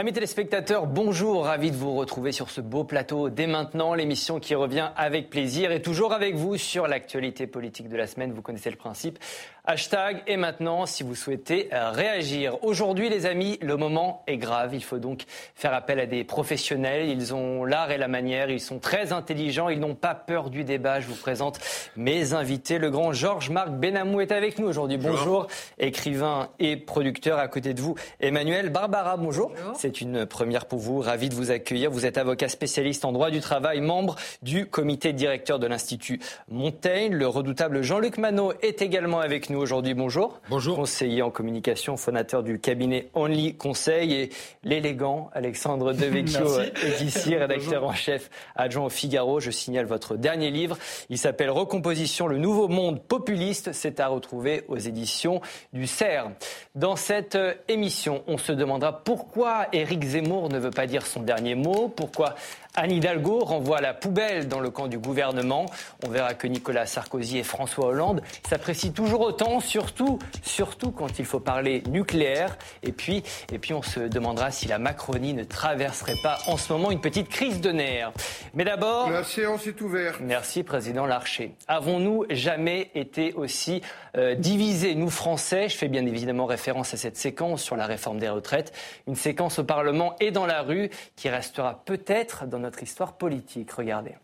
Amis téléspectateurs, bonjour, ravi de vous retrouver sur ce beau plateau dès maintenant, l'émission qui revient avec plaisir. Et toujours avec vous sur l'actualité politique de la semaine, vous connaissez le principe. Hashtag et maintenant si vous souhaitez euh, réagir. Aujourd'hui les amis, le moment est grave, il faut donc faire appel à des professionnels, ils ont l'art et la manière, ils sont très intelligents, ils n'ont pas peur du débat. Je vous présente mes invités. Le grand Georges-Marc Benamou est avec nous aujourd'hui. Bonjour. écrivain et producteur à côté de vous. Emmanuel Barbara, bonjour. C'est une première pour vous, ravi de vous accueillir. Vous êtes avocat spécialiste en droit du travail, membre du comité directeur de l'Institut Montaigne. Le redoutable Jean-Luc Manot est également avec nous nous aujourd'hui. Bonjour. Bonjour. Conseiller en communication, fondateur du cabinet Only Conseil et l'élégant Alexandre Devecchio est ici, rédacteur en chef adjoint au Figaro. Je signale votre dernier livre. Il s'appelle Recomposition, le nouveau monde populiste. C'est à retrouver aux éditions du CERF. Dans cette euh, émission, on se demandera pourquoi Éric Zemmour ne veut pas dire son dernier mot, pourquoi Anne Hidalgo renvoie la poubelle dans le camp du gouvernement. On verra que Nicolas Sarkozy et François Hollande s'apprécient toujours autant, surtout, surtout quand il faut parler nucléaire. Et puis, et puis on se demandera si la Macronie ne traverserait pas en ce moment une petite crise de nerfs. Mais d'abord... La séance est ouverte. Merci, Président Larcher. Avons-nous jamais été aussi euh, divisés, nous Français? Je fais bien évidemment référence à cette séquence sur la réforme des retraites. Une séquence au Parlement et dans la rue qui restera peut-être dans notre histoire politique. Regardez.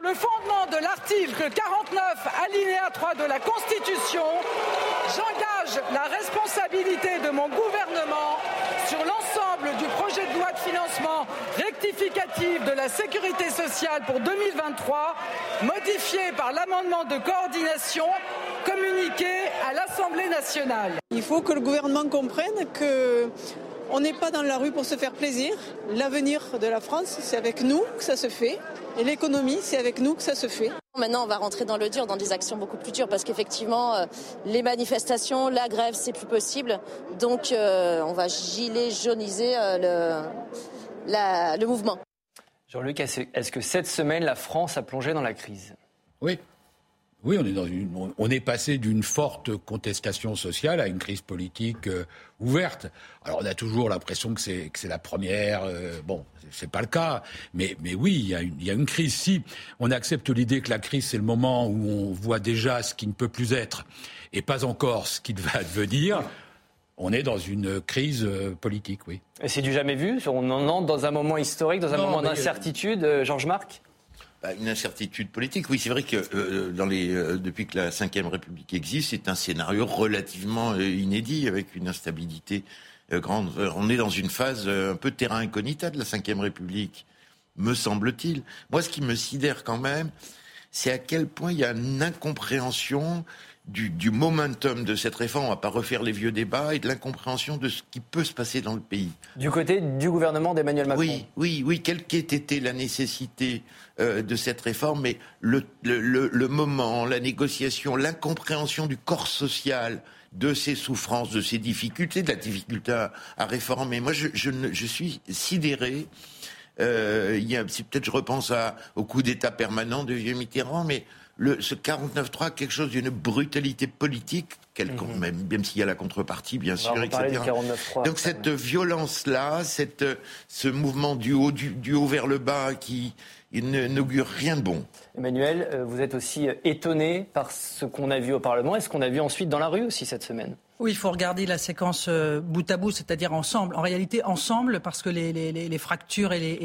Le fondement de l'article 49, alinéa 3 de la Constitution, j'engage la responsabilité de mon gouvernement sur l'ensemble du projet de loi de financement rectificatif de la sécurité sociale pour 2023, modifié par l'amendement de coordination communiqué à l'Assemblée nationale. Il faut que le gouvernement comprenne que on n'est pas dans la rue pour se faire plaisir. L'avenir de la France, c'est avec nous que ça se fait. Et l'économie, c'est avec nous que ça se fait. Maintenant, on va rentrer dans le dur, dans des actions beaucoup plus dures, parce qu'effectivement, euh, les manifestations, la grève, c'est plus possible. Donc, euh, on va gilet jauniser euh, le, le mouvement. Jean-Luc, est-ce que cette semaine, la France a plongé dans la crise? Oui. Oui, on est, dans une, on est passé d'une forte contestation sociale à une crise politique euh, ouverte. Alors on a toujours l'impression que c'est, que c'est la première. Euh, bon, c'est pas le cas, mais, mais oui, il y, a une, il y a une crise. Si on accepte l'idée que la crise c'est le moment où on voit déjà ce qui ne peut plus être et pas encore ce qui va devenir, on est dans une crise euh, politique, oui. Et c'est du jamais vu? On en entre dans un moment historique, dans un moment d'incertitude, Georges Marc? Bah, une incertitude politique. Oui, c'est vrai que euh, euh, depuis que la Ve République existe, c'est un scénario relativement euh, inédit, avec une instabilité grande. On est dans une phase un peu terrain incognita de la Ve République, me semble-t-il. Moi, ce qui me sidère quand même, c'est à quel point il y a une incompréhension du, momentum de cette réforme, on ne va pas refaire les vieux débats, et de l'incompréhension de ce qui peut se passer dans le pays. Du côté du gouvernement d'Emmanuel Macron Oui, oui, oui, quelle qu'ait été la nécessité euh, de cette réforme, mais le, le, moment, la négociation, l'incompréhension du corps social, de ses souffrances, de ses difficultés, de la difficulté à, réformer. Moi, je, je, suis sidéré. Euh, peut-être je repense à, au coup d'État permanent de Vieux Mitterrand, mais le, ce 49-3 quelque chose d'une brutalité politique, mhm. même, même s'il y a la contrepartie, bien sûr, etc. Donc cette violence-là, cette, ce mouvement du haut, du, du haut vers le bas qui n'augure rien de bon. Emmanuel, euh, vous êtes aussi euh, étonné par ce qu'on a vu au Parlement et ce qu'on a vu ensuite dans la rue aussi cette semaine oui, il faut regarder la séquence euh, bout à bout, c'est-à-dire ensemble. En réalité, ensemble, parce que les, fractures et les,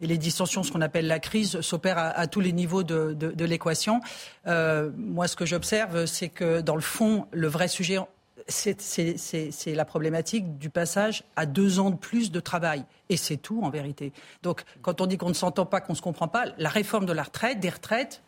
et les, dissensions, ce qu'on appelle la crise, s'opèrent à, tous les niveaux de, l'équation. moi, ce que j'observe, c'est que dans le fond, le vrai sujet, c'est la problématique du passage à deux ans de plus de travail. Et c'est tout en vérité. Donc quand on dit qu'on ne s'entend pas, qu'on ne se comprend pas, la réforme de la retraite, des retraites,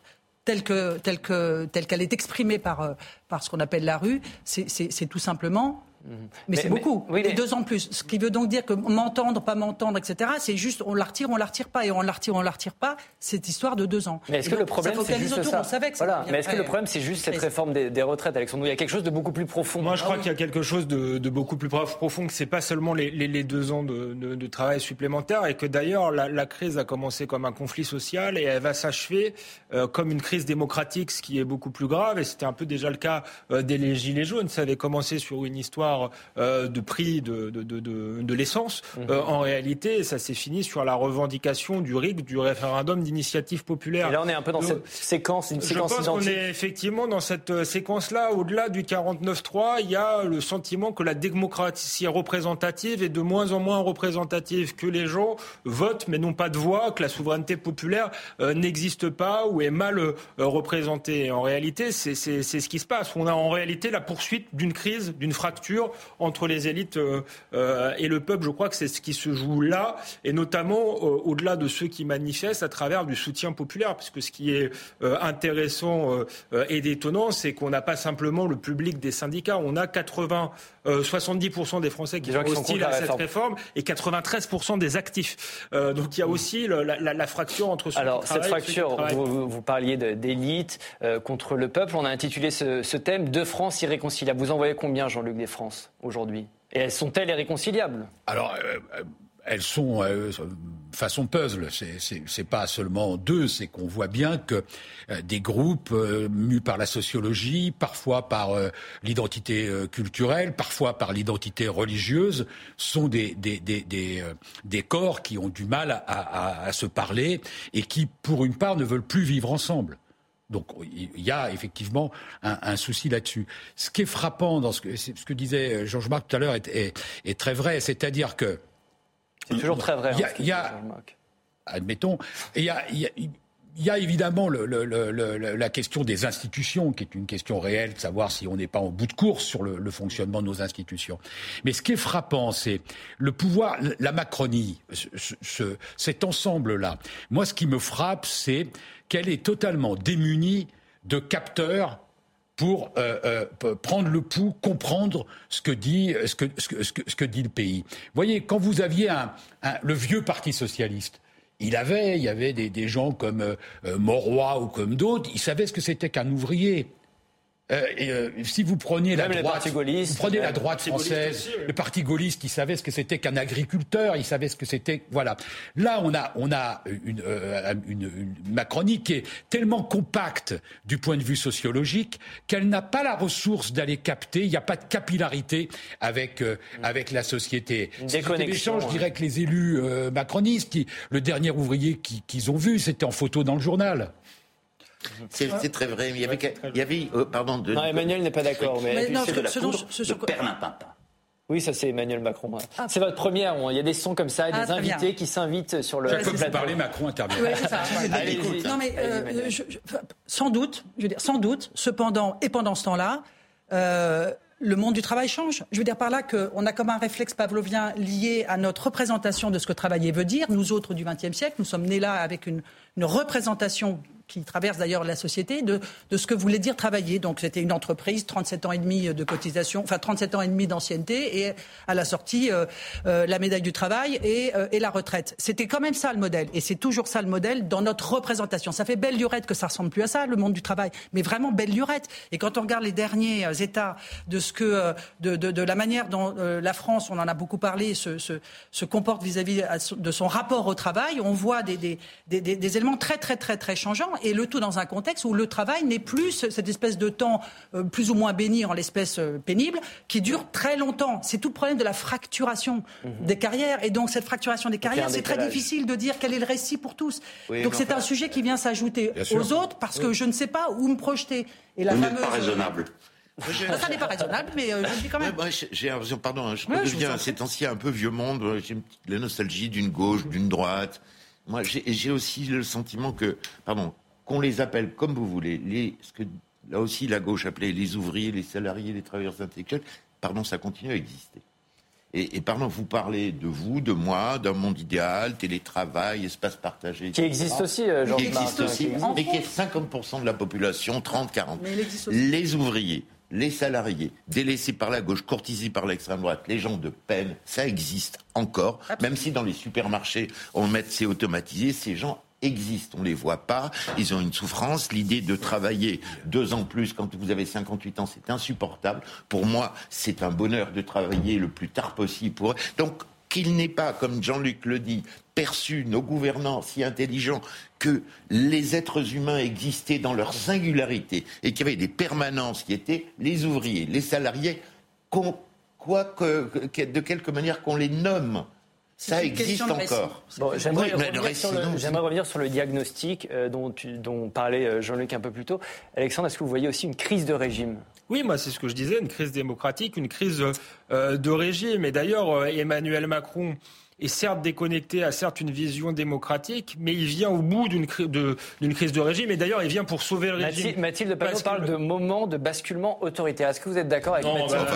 telle qu'elle est exprimée euh, par ce qu'on appelle la rue, c'est tout simplement Mhm. Mais, c'est beaucoup, oui, mais... deux ans de plus. Ce qui veut donc dire que m'entendre, pas m'entendre, etc., c'est juste on la retire, on la retire pas, et on la retire, on la retire pas, cette histoire de deux ans. Mais est-ce que le problème, c'est juste ça, voilà. Mais est-ce que le problème, c'est juste cette réforme des, retraites, Alexandre Il y a quelque chose de beaucoup plus profond. Moi, je crois ah qu'il y a quelque chose de, beaucoup plus profond, que c'est pas seulement les, deux ans de, travail supplémentaire, et que d'ailleurs, la, crise a commencé comme un conflit social, et elle va s'achever euh, comme une crise démocratique, ce qui est beaucoup plus grave, et c'était un peu déjà le cas euh, des Gilets jaunes. Ça avait commencé sur une histoire histoire de prix de, de, de, de l'essence. Mhm. en réalité, ça s'est fini sur la revendication du RIC, du référendum d'initiative populaire. Et là, on est un peu dans cette séquence, une séquence Je pense qu'on est effectivement dans cette séquence-là. Au-delà du 49-3, il y a le sentiment que la démocratie représentative est de moins en moins représentative, que les gens votent mais n'ont pas de voix, que la souveraineté populaire n'existe pas ou est mal représentée. En réalité, c'est ce qui se passe. On a en réalité la poursuite d'une crise, d'une fracture entre les élites euh, euh, et le peuple. Je crois que c'est ce qui se joue là, et notamment euh, au-delà de ceux qui manifestent à travers du soutien populaire. Puisque ce qui est intéressant et détonnant, c'est qu'on n'a pas simplement le public des syndicats. On a 80, 70% des Français qui sont hostiles à cette réforme et 93% des actifs. donc il y a aussi la, fracture entre ceux Alors, cette fracture, vous, vous, parliez d'élite contre le peuple. On a intitulé ce, ce thème Deux France irréconciliables. Vous en voyez combien, Jean-Luc, des France aujourd'hui? Et elles sont-elles irréconciliables? Alors, euh, euh, elles sont euh, façon puzzle. C'est pas seulement deux, c'est qu'on voit bien que des groupes mus par la sociologie, parfois par l'identité culturelle, parfois par l'identité religieuse, sont des, des, des, des, des corps qui ont du mal à, à, à se parler et qui, pour une part, ne veulent plus vivre ensemble. Donc il y a effectivement un, souci là-dessus. Ce qui est frappant dans ce que, ce que disait Georges-Marc tout à l'heure est, est, très vrai, c'est-à-dire que... C'est toujours très vrai. Il y a, hein, admettons, il y a, il y a évidemment le, le, le, la question des institutions, qui est une question réelle, de savoir si on n'est pas en bout de course sur le, fonctionnement de nos institutions. Mais ce qui est frappant, c'est le pouvoir, la Macronie, ce, cet ensemble-là. Moi, ce qui me frappe, c'est qu'elle est totalement démunie de capteurs pour euh, euh, prendre le pouls, comprendre ce que dit, le pays. Vous voyez, quand vous aviez le vieux Parti socialiste, il avait, il y avait des, gens comme euh, euh ou comme d'autres, ils savaient ce que c'était qu'un ouvrier. Euh, et, euh, si vous preniez la droite, vous prenez la droite française, le parti gaulliste, il savait ce que c'était qu'un agriculteur, il savait ce que c'était. Voilà. Là, on a, on a une, euh, une, une, Macronie qui est tellement compacte du point de vue sociologique qu'elle n'a pas la ressource d'aller capter. Il n'y a pas de capillarité avec euh, avec la société. Déconnexion. je dirais que les élus euh, macronistes, qui, le dernier ouvrier qu'ils ont vu, c'était en photo dans le journal. C'est très vrai. Il y avait, il y avait euh, pardon. De, non, Emmanuel n'est pas d'accord. Mais, mais c'est de la ce poudre ce de perlimpinpin. Oui, ça c'est Emmanuel Macron. Ah. C'est votre première. Il y a des sons comme ça, ah, des invités qui s'invitent sur le. Chaque fois que vous parlez, Macron intervient. Oui, non mais euh, je, sans doute, je veux dire, sans doute. Cependant, et pendant ce temps-là. Euh, le monde du travail change. Je veux dire par là qu'on a comme un réflexe pavlovien lié à notre représentation de ce que travailler veut dire. Nous autres du XXe siècle, nous sommes nés là avec une, une représentation qui traverse d'ailleurs la société, de, de, ce que voulait dire travailler. Donc c'était une entreprise, 37 ans et demi de cotisation, enfin 37 ans et demi d'ancienneté, et à la sortie, euh, euh, la médaille du travail et, euh, et la retraite. C'était quand même ça le modèle, et c'est toujours ça le modèle dans notre représentation. Ça fait belle lurette que ça ressemble plus à ça, le monde du travail, mais vraiment belle lurette. Et quand on regarde les derniers états de ce que, de, de, de la manière dont la France, on en a beaucoup parlé, se, se, se comporte vis-à-vis de son rapport au travail, on voit des, des, des, des éléments très très très très changeants et le tout dans un contexte où le travail n'est plus cette espèce de temps euh, plus ou moins béni en l'espèce euh, pénible qui dure très longtemps. C'est tout le problème de la fracturation mhm. des carrières. Et donc cette fracturation des carrières, c'est très difficile de dire quel est le récit pour tous. donc c'est un sujet qui vient s'ajouter aux autres parce que je ne sais pas où me projeter. Et la fameuse... pas raisonnable. Ça n'est pas raisonnable, mais euh, je dis quand même. j'ai l'impression, pardon, hein, je deviens cet ancien un peu vieux monde. J'ai la nostalgie d'une gauche, d'une droite. Moi, j'ai aussi le sentiment que, pardon, qu'on les appelle comme vous voulez, les, ce que là aussi la gauche appelait les ouvriers, les salariés, les travailleurs intellectuels, pardon, ça continue à exister. Et, et, pardon, vous parlez de vous, de moi, d'un monde idéal, télétravail, espace partagé. Qui existe aussi, euh, Qui existe aussi, mais qui est 50% de la population, 30, 40. Les ouvriers, les salariés, délaissés par la gauche, courtisés par l'extrême droite, les gens de peine, ça existe encore. Même si dans les supermarchés, on met c'est automatisé, ces gens existent, on les voit pas, ils ont une souffrance. L'idée de travailler deux ans plus quand vous avez 58 ans, c'est insupportable. Pour moi, c'est un bonheur de travailler le plus tard possible. Donc, qu'il n'ait pas, comme Jean-Luc le dit, perçu nos gouvernants si intelligents que les êtres humains existaient dans leur singularité et qu'il y avait des permanences qui étaient les ouvriers, les salariés de quelque manière qu'on les nomme. Ça existe encore. J'aimerais revenir, sur le diagnostic euh, dont, dont parlait euh, Jean-Luc un peu plus tôt. Alexandre, est-ce que vous voyez aussi une crise de régime? Oui, moi, c'est ce que je disais, une crise démocratique, une crise euh, de régime. Et d'ailleurs, Emmanuel Macron est certes déconnecté, a certes une vision démocratique, mais il vient au bout d'une crise de régime. Et d'ailleurs, il vient pour sauver le régime. Mathilde Panot parle de moment de basculement autoritaire. Est-ce que vous êtes d'accord avec Mathilde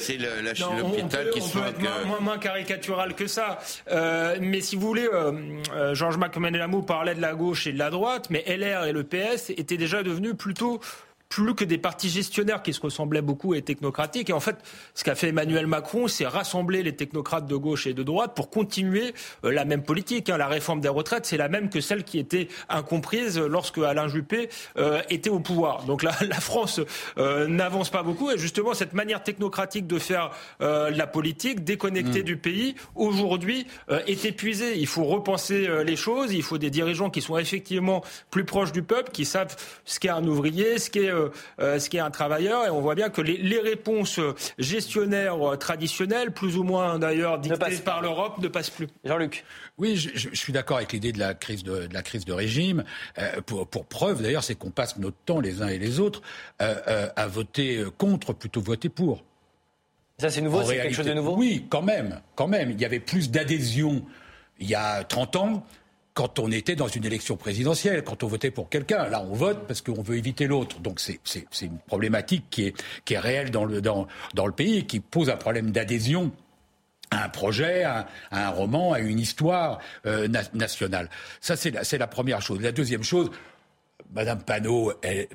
C'est l'hôpital qui se peut être moins, moins, caricatural que ça. Euh, mais si vous voulez, euh, euh, Georges Macmenelamo parlait de la gauche et de la droite, mais LR et le PS étaient déjà devenus plutôt plus que des partis gestionnaires qui se ressemblaient beaucoup et technocratiques. Et en fait, ce qu'a fait Emmanuel Macron, c'est rassembler les technocrates de gauche et de droite pour continuer euh, la même politique. Hein. La réforme des retraites, c'est la même que celle qui était incomprise lorsque Alain Juppé euh, était au pouvoir. Donc la, la France euh, n'avance pas beaucoup. Et justement, cette manière technocratique de faire la politique, déconnectée mmh. du pays, aujourd'hui est épuisée. Il faut repenser les choses. Il faut des dirigeants qui sont effectivement plus proches du peuple, qui savent ce qu'est un ouvrier, ce qu'est ce qui est un travailleur. Et on voit bien que les, réponses gestionnaires traditionnelles, plus ou moins d'ailleurs dictées par l'Europe, ne passent plus. Jean-Luc. Oui, je, suis d'accord avec l'idée de la crise de, la crise de régime. Euh, pour, preuve, d'ailleurs, c'est qu'on passe notre temps, les uns et les autres, euh, à voter contre plutôt voter pour. Ça, c'est nouveau, c'est quelque chose de nouveau? Oui, quand même, quand même. Il y avait plus d'adhésion il y a 30 ans quand on était dans une élection présidentielle, quand on votait pour quelqu'un. Là, on vote parce qu'on veut éviter l'autre. Donc c'est une problématique qui est, qui est réelle dans le, dans, dans le pays et qui pose un problème d'adhésion à un projet, à, un roman, à une histoire euh, nationale. Ça, c'est la, la première chose. La deuxième chose, Madame Panot,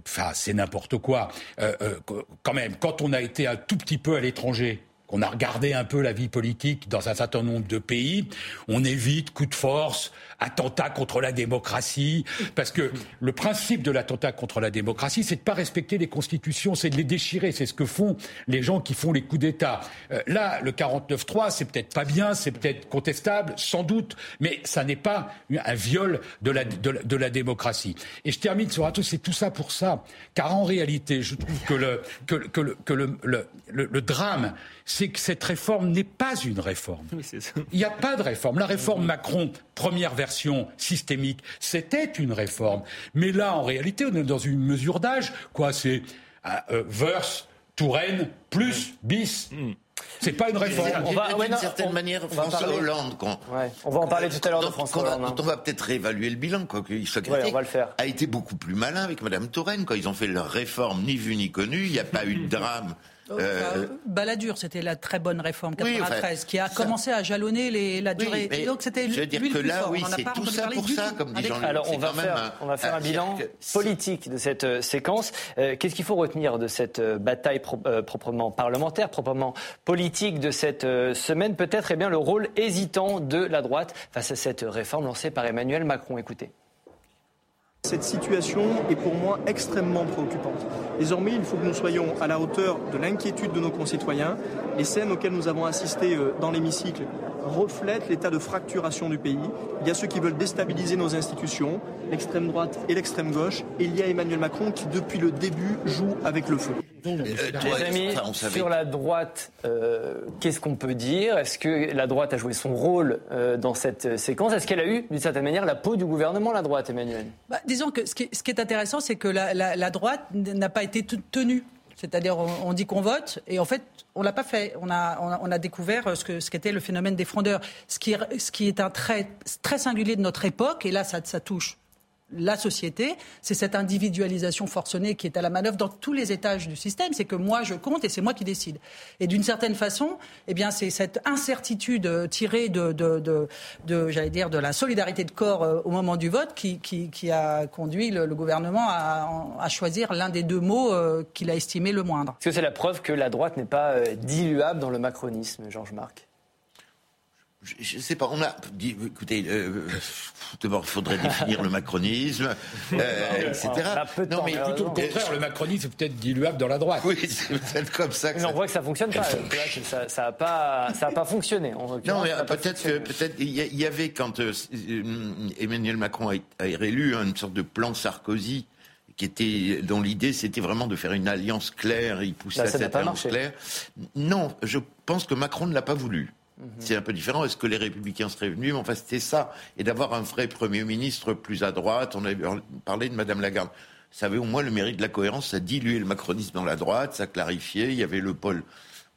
enfin, c'est n'importe quoi. Euh, euh, quand même, quand on a été un tout petit peu à l'étranger, qu'on a regardé un peu la vie politique dans un certain nombre de pays, on évite coup de force, attentat contre la démocratie, parce que le principe de l'attentat contre la démocratie, c'est de pas respecter les constitutions, c'est de les déchirer, c'est ce que font les gens qui font les coups d'État. Euh, là, le 49-3, c'est peut-être pas bien, c'est peut-être contestable, sans doute, mais ça n'est pas un viol de la, de la, démocratie. Et je termine sur un truc, c'est tout ça pour ça, car en réalité, je trouve que le, que, que le, que le, le, le drame, c'est que cette réforme n'est pas une réforme. Il n'y a pas de réforme. La réforme Macron, première version systémique, c'était une réforme. Mais là, en réalité, on est dans une mesure d'âge. Quoi, c'est euh, euh, verse, Touraine, plus, bis. Hmm. C'est pas une réforme. On va, d'une certaine manière, François Hollande, on va en parler tout à l'heure de François Hollande. Hein. on va peut-être réévaluer le bilan, quoi qu'il soit critique, on va le faire. a été beaucoup plus malin avec Madame Touraine. Quand ils ont fait leur réforme, ni vu ni connu, il n'y a pas eu de drame euh, euh, Balladur, c'était la très bonne réforme 93, qui a commencé à jalonner les, la durée. donc c'était Je veux dire que là, oui, c'est tout ça pour ça, comme dit Jean-Luc. Alors on va, faire, on va faire un bilan politique de cette euh, séquence. Qu'est-ce qu'il faut retenir de cette bataille proprement parlementaire, proprement politique de cette semaine? Peut-être eh bien le rôle hésitant de la droite face à cette réforme lancée par Emmanuel Macron. Écoutez. Cette situation est pour moi extrêmement préoccupante. Désormais, il faut que nous soyons à la hauteur de l'inquiétude de nos concitoyens. Les scènes auxquelles nous avons assisté euh, dans l'hémicycle reflètent l'état de fracturation du pays. Il y a ceux qui veulent déstabiliser nos institutions, l'extrême droite et l'extrême gauche, et il y a Emmanuel Macron qui, depuis le début, joue avec le feu. Euh, les amis, sur la droite, euh, qu'est-ce qu'on peut dire? Est-ce que la droite a joué son rôle dans cette séquence? Est-ce qu'elle a eu, d'une certaine manière, la peau du gouvernement, la droite, Emmanuel? Bah, Disons que ce qui est, intéressant, c'est que la droite n'a pas été tenue c'est-à-dire, on, dit qu'on vote, et en fait, on l'a pas fait. On a, découvert ce, que, ce qu'était le phénomène des frondeurs. Ce qui, ce est un trait très singulier de notre époque, et là, ça touche la société, c'est cette individualisation forcenée qui est à la manœuvre dans tous les étages du système. C'est que moi, je compte et c'est moi qui décide. Et d'une certaine façon, eh bien, c'est cette incertitude tirée de, de, j'allais dire, de la solidarité de corps euh, au moment du vote qui, qui, a conduit le, gouvernement à, choisir l'un des deux mots euh, qu'il a estimé le moindre. Est-ce que c'est la preuve que la droite n'est pas euh, diluable dans le macronisme, Georges Marc? Je ne sais pas, on a dit, écoutez, euh, d'abord, il faudrait définir le macronisme, euh, etc. Non, mais plutôt le contraire, le macronisme est peut-être diluable dans la droite. Oui, c'est peut-être comme ça. Que mais on voit que ça fonctionne pas. ça n'a pas, ça a pas fonctionné. non, mais peut-être peut-être il y, avait quand euh, Emmanuel Macron a, été réélu une sorte de plan Sarkozy qui était, dont l'idée c'était vraiment de faire une alliance claire. Il poussait à cette alliance claire. Non, je pense que Macron ne l'a pas voulu. Mhm. C'est un peu différent. Est-ce que les Républicains seraient venus? Mais enfin, c'était ça. Et d'avoir un vrai Premier ministre plus à droite. On avait parlé de Madame Lagarde. Ça avait au moins le mérite de la cohérence. Ça diluait le macronisme dans la droite, ça clarifiait. Il y avait le pôle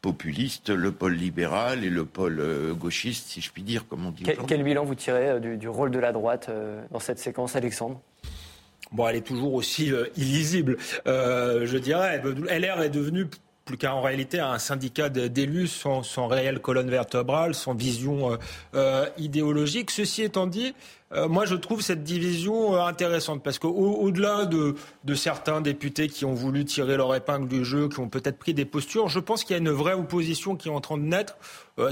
populiste, le pôle libéral et le pôle euh, gauchiste, si je puis dire, comme on dit. Quel, bilan vous tirez euh, du, rôle de la droite euh, dans cette séquence, Alexandre? Bon, elle est toujours aussi illisible, je dirais. LR est devenue plus qu'en réalité un syndicat d'élus sans, réelle colonne vertébrale, sans vision euh, euh, idéologique. Ceci étant dit, euh, moi je trouve cette division intéressante parce qu'au-delà de, de, certains députés qui ont voulu tirer leur épingle du jeu, qui ont peut-être pris des postures, je pense qu'il y a une vraie opposition qui est en train de naître,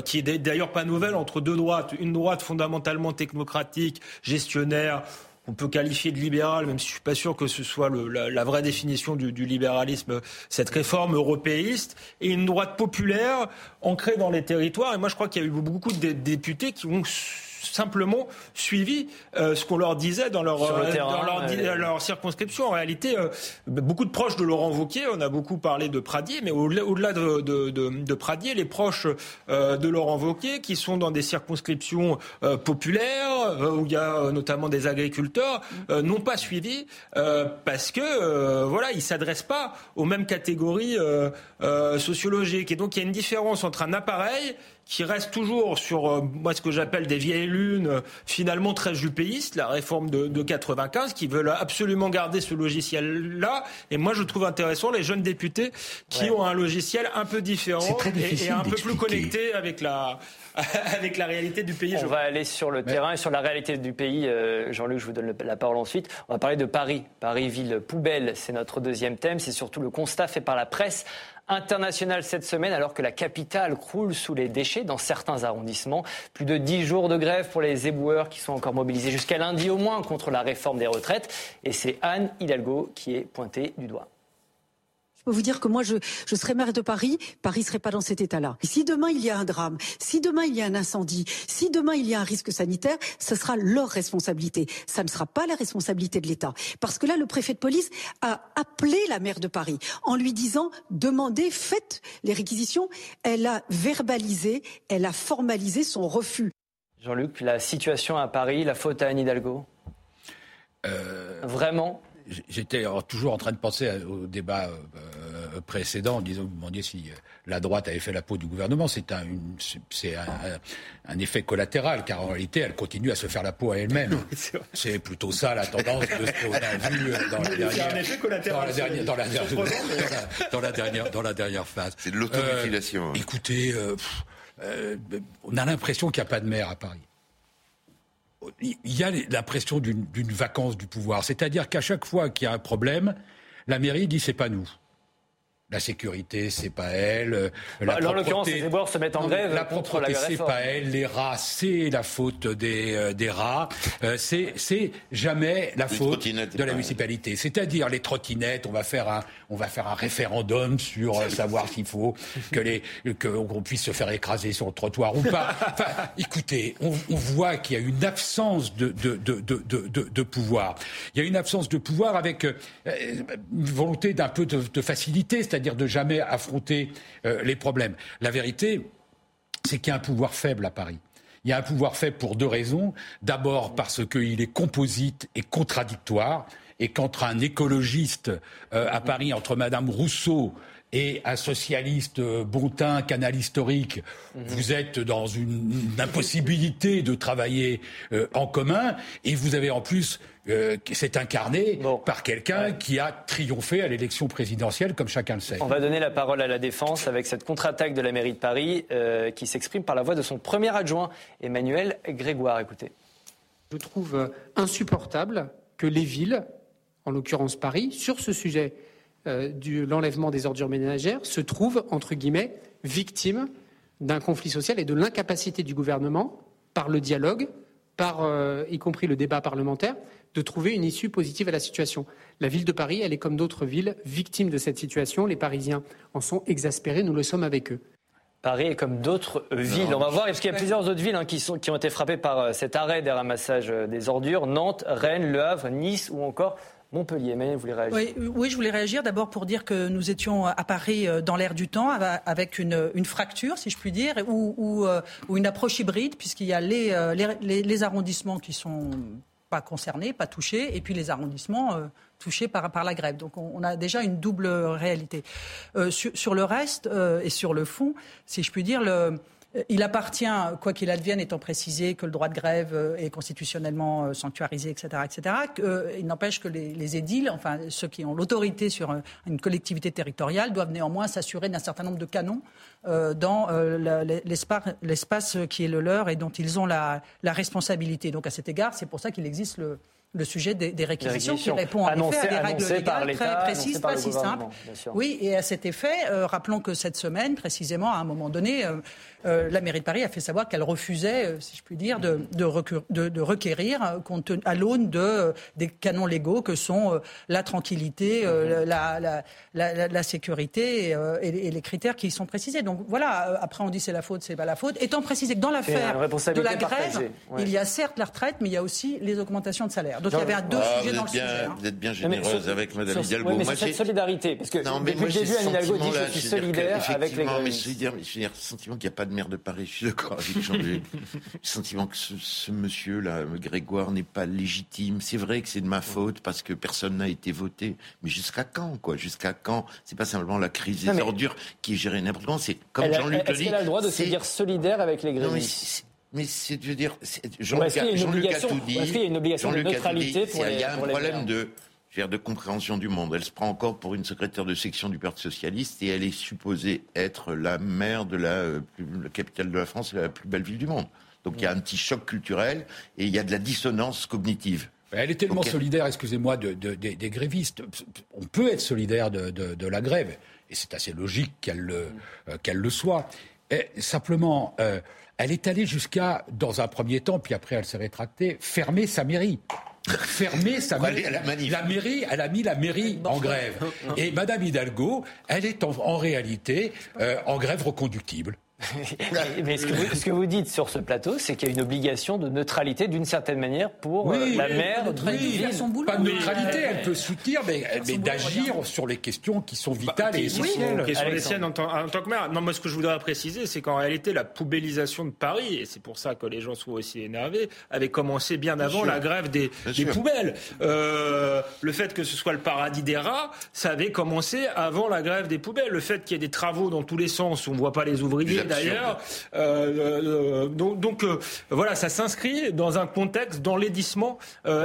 qui est d'ailleurs pas nouvelle entre deux droites, une droite fondamentalement technocratique, gestionnaire on peut qualifier de libéral, même si je suis pas sûr que ce soit la, vraie définition du, du, libéralisme, cette réforme européiste, et une droite populaire ancrée dans les territoires. Et moi, je crois qu'il y a eu beaucoup de députés qui ont simplement suivi euh, ce qu'on leur disait dans leur, euh, dans leur, circonscription. En réalité, euh, beaucoup de proches de Laurent Wauquiez, on a beaucoup parlé de Pradier, mais au-delà de, de, de, Pradier, les proches de Laurent Wauquiez, qui sont dans des circonscriptions populaires, où il y a notamment des agriculteurs, n'ont pas suivi parce que voilà, ils s'adressent pas aux mêmes catégories sociologiques. Et donc il y a une différence entre un appareil qui reste toujours sur euh, moi ce que j'appelle des vieilles lunes, euh, finalement très jupéistes, la réforme de, de 95, qui veulent absolument garder ce logiciel-là. Et moi, je trouve intéressant les jeunes députés qui ont un logiciel un peu différent et, un peu plus connecté avec la avec la réalité du pays. On va aller sur le terrain et sur la réalité du pays. Euh, Jean-Luc, je vous donne la parole ensuite. On va parler de Paris. Paris, ville poubelle, c'est notre deuxième thème. C'est surtout le constat fait par la presse international cette semaine alors que la capitale croule sous les déchets dans certains arrondissements. Plus de dix jours de grève pour les éboueurs qui sont encore mobilisés jusqu'à lundi au moins contre la réforme des retraites. Et c'est Anne Hidalgo qui est pointée du doigt peux vous dire que moi, je, je serais maire de Paris, Paris serait pas dans cet état-là. Si demain il y a un drame, si demain il y a un incendie, si demain il y a un risque sanitaire, ce sera leur responsabilité. Ça ne sera pas la responsabilité de l'État. Parce que là, le préfet de police a appelé la maire de Paris en lui disant demandez, faites les réquisitions. Elle a verbalisé, elle a formalisé son refus. Jean-Luc, la situation à Paris, la faute à Anne Hidalgo? Euh... Vraiment? J'étais toujours en train de penser au débat euh, précédent, en disant, vous demandiez si euh, la droite avait fait la peau du gouvernement. C'est un, un, effet collatéral, car en réalité, elle continue à se faire la peau à elle-même. c'est plutôt ça la tendance de ce qu'on a vu dans la dernière, dans la dernière, phase. C'est de l'automutilation. Euh, écoutez, on a l'impression qu'il n'y a pas de maire à Paris il y a l'impression d'une vacance du pouvoir. C'est-à-dire qu'à chaque fois qu'il y a un problème, la mairie dit c'est pas nous. La sécurité, c'est pas elle. Euh, bah, la en l'occurrence, les éboueurs se mettent en grève la contre la c'est pas elle. Les rats, c'est la faute des, euh, des rats. Euh, c'est, c'est jamais la faute de la municipalité. C'est-à-dire les trottinettes. On va faire un, on va faire un référendum sur savoir s'il faut que les, qu'on puisse se faire écraser sur le trottoir ou pas. Enfin, écoutez, on, on voit qu'il y a une absence de, de, de, de, de pouvoir. Il y a une absence de pouvoir avec une volonté d'un peu de, facilité c'est-à-dire de jamais affronter euh, les problèmes. La vérité, c'est qu'il y a un pouvoir faible à Paris. Il y a un pouvoir faible pour deux raisons. D'abord parce qu'il est composite et contradictoire, et qu'entre un écologiste euh, à Paris, entre Madame Rousseau et un socialiste euh, bontin, canal historique, mhm. vous êtes dans une, impossibilité de travailler euh, en commun et vous avez en plus euh, c'est incarné par quelqu'un qui a triomphé à l'élection présidentielle, comme chacun le sait. On va donner la parole à la défense avec cette contre-attaque de la mairie de Paris qui s'exprime par la voix de son premier adjoint, Emmanuel Grégoire. Écoutez. Je trouve insupportable que les villes, en l'occurrence Paris, sur ce sujet euh, de l'enlèvement des ordures ménagères se trouve, entre guillemets, victime d'un conflit social et de l'incapacité du gouvernement, par le dialogue, par, euh, y compris le débat parlementaire, de trouver une issue positive à la situation. La ville de Paris, elle est comme d'autres villes, victime de cette situation. Les Parisiens en sont exaspérés, nous le sommes avec eux. Paris est comme d'autres villes. On va voir, parce qu'il y a plusieurs autres villes hein, qui, ont été frappées par euh, cet arrêt des ramassages des ordures. Nantes, Rennes, Le Havre, Nice ou encore Montpellier. Mais vous voulez réagir oui, je voulais réagir d'abord pour dire que nous étions à Paris dans l'air du temps avec une, fracture, si je puis dire, ou, une approche hybride, puisqu'il y a les, arrondissements qui sont pas concernés, pas touchés, et puis les arrondissements touchés par, par la grève. Donc on, a déjà une double réalité. sur, le reste et sur le fond, si je puis dire, le, il appartient, quoi qu'il advienne, étant précisé que le droit de grève euh, est constitutionnellement euh, sanctuarisé, etc., etc., euh, il n'empêche que les, édiles, enfin ceux qui ont l'autorité sur une collectivité territoriale, doivent néanmoins s'assurer d'un certain nombre de canons dans l'espace qui est le leur et dont ils ont la, la responsabilité. Donc à cet égard, c'est pour ça qu'il existe le, le sujet des, réquisitions, qui répond en effet à des règles légales très précises, pas si simples. Oui, et à cet effet, euh, rappelons que cette semaine, précisément, à un moment donné, euh, euh, la mairie de Paris a fait savoir qu'elle refusait, si je puis dire, de, de, requérir compte, à l'aune de, des canons légaux que sont la tranquillité, mhm. la, la, sécurité et, les critères qui sont précisés. Donc voilà, après on dit c'est la faute, c'est pas la faute. Étant précisé que dans l'affaire de la grève, il y a certes la retraite, mais il y a aussi les augmentations de salaire. Donc il y avait deux ah, sujets dans le bien, sujet. Vous êtes bien généreuse avec Mme Hidalgo. Oui, mais c'est cette solidarité. Parce que non, mais depuis le début, Anne Hidalgo dit je suis solidaire avec les grévistes. Mais je le sentiment qu'il n'y a pas de maire de Paris. Je suis d'accord avec Jean-Luc. le sentiment que ce, monsieur-là, Grégoire, n'est pas légitime. C'est vrai que c'est de ma faute parce que personne n'a été voté. Mais jusqu'à quand, quoi? Jusqu'à quand? C'est pas simplement la crise des ordures qui est gérée n'importe comment. C'est comme Jean-Luc le dit. Est-ce qu'elle a le droit de se dire solidaire avec les grévistes? Mais c'est, je veux dire, Jean-Luc a, tout dit. il y a une obligation de neutralité pour Il y a un problème de, de compréhension du monde. Elle se prend encore pour une secrétaire de section du Parti socialiste et elle est supposée être la maire de la, euh, capitale de la France, la plus belle ville du monde. Donc il y a un petit choc culturel et il y a de la dissonance cognitive. Elle est tellement solidaire, excusez-moi, de, des, grévistes. On peut être solidaire de, la grève, et c'est assez logique qu'elle le, euh, qu'elle le soit. Et simplement, euh, elle est allée jusqu'à, dans un premier temps, puis après elle s'est rétractée, fermer sa mairie. Fermer sa mairie. La, mairie, elle a mis la mairie en grève. Et Madame Hidalgo, elle est en, réalité euh, en grève reconductible. Mais ce que, vous, ce que, vous, dites sur ce plateau, c'est qu'il y a une obligation de neutralité d'une certaine manière pour euh, la maire. Oui, pas de neutralité, elle peut soutenir, mais, mais d'agir sur les questions qui sont vitales bah, et essentielles. Oui, les siennes en tant, en tant, que maire. Non, moi, ce que je voudrais préciser, c'est qu'en réalité, la poubellisation de Paris, et c'est pour ça que les gens sont aussi énervés, avait commencé bien avant la grève des, des poubelles. Euh, le fait que ce soit le paradis des rats, ça avait commencé avant la grève des poubelles. Le fait qu'il y ait des travaux dans tous les sens, où on ne voit pas les ouvriers d'ailleurs. Euh, euh, donc, donc euh, voilà, ça s'inscrit dans un contexte d'enlaidissement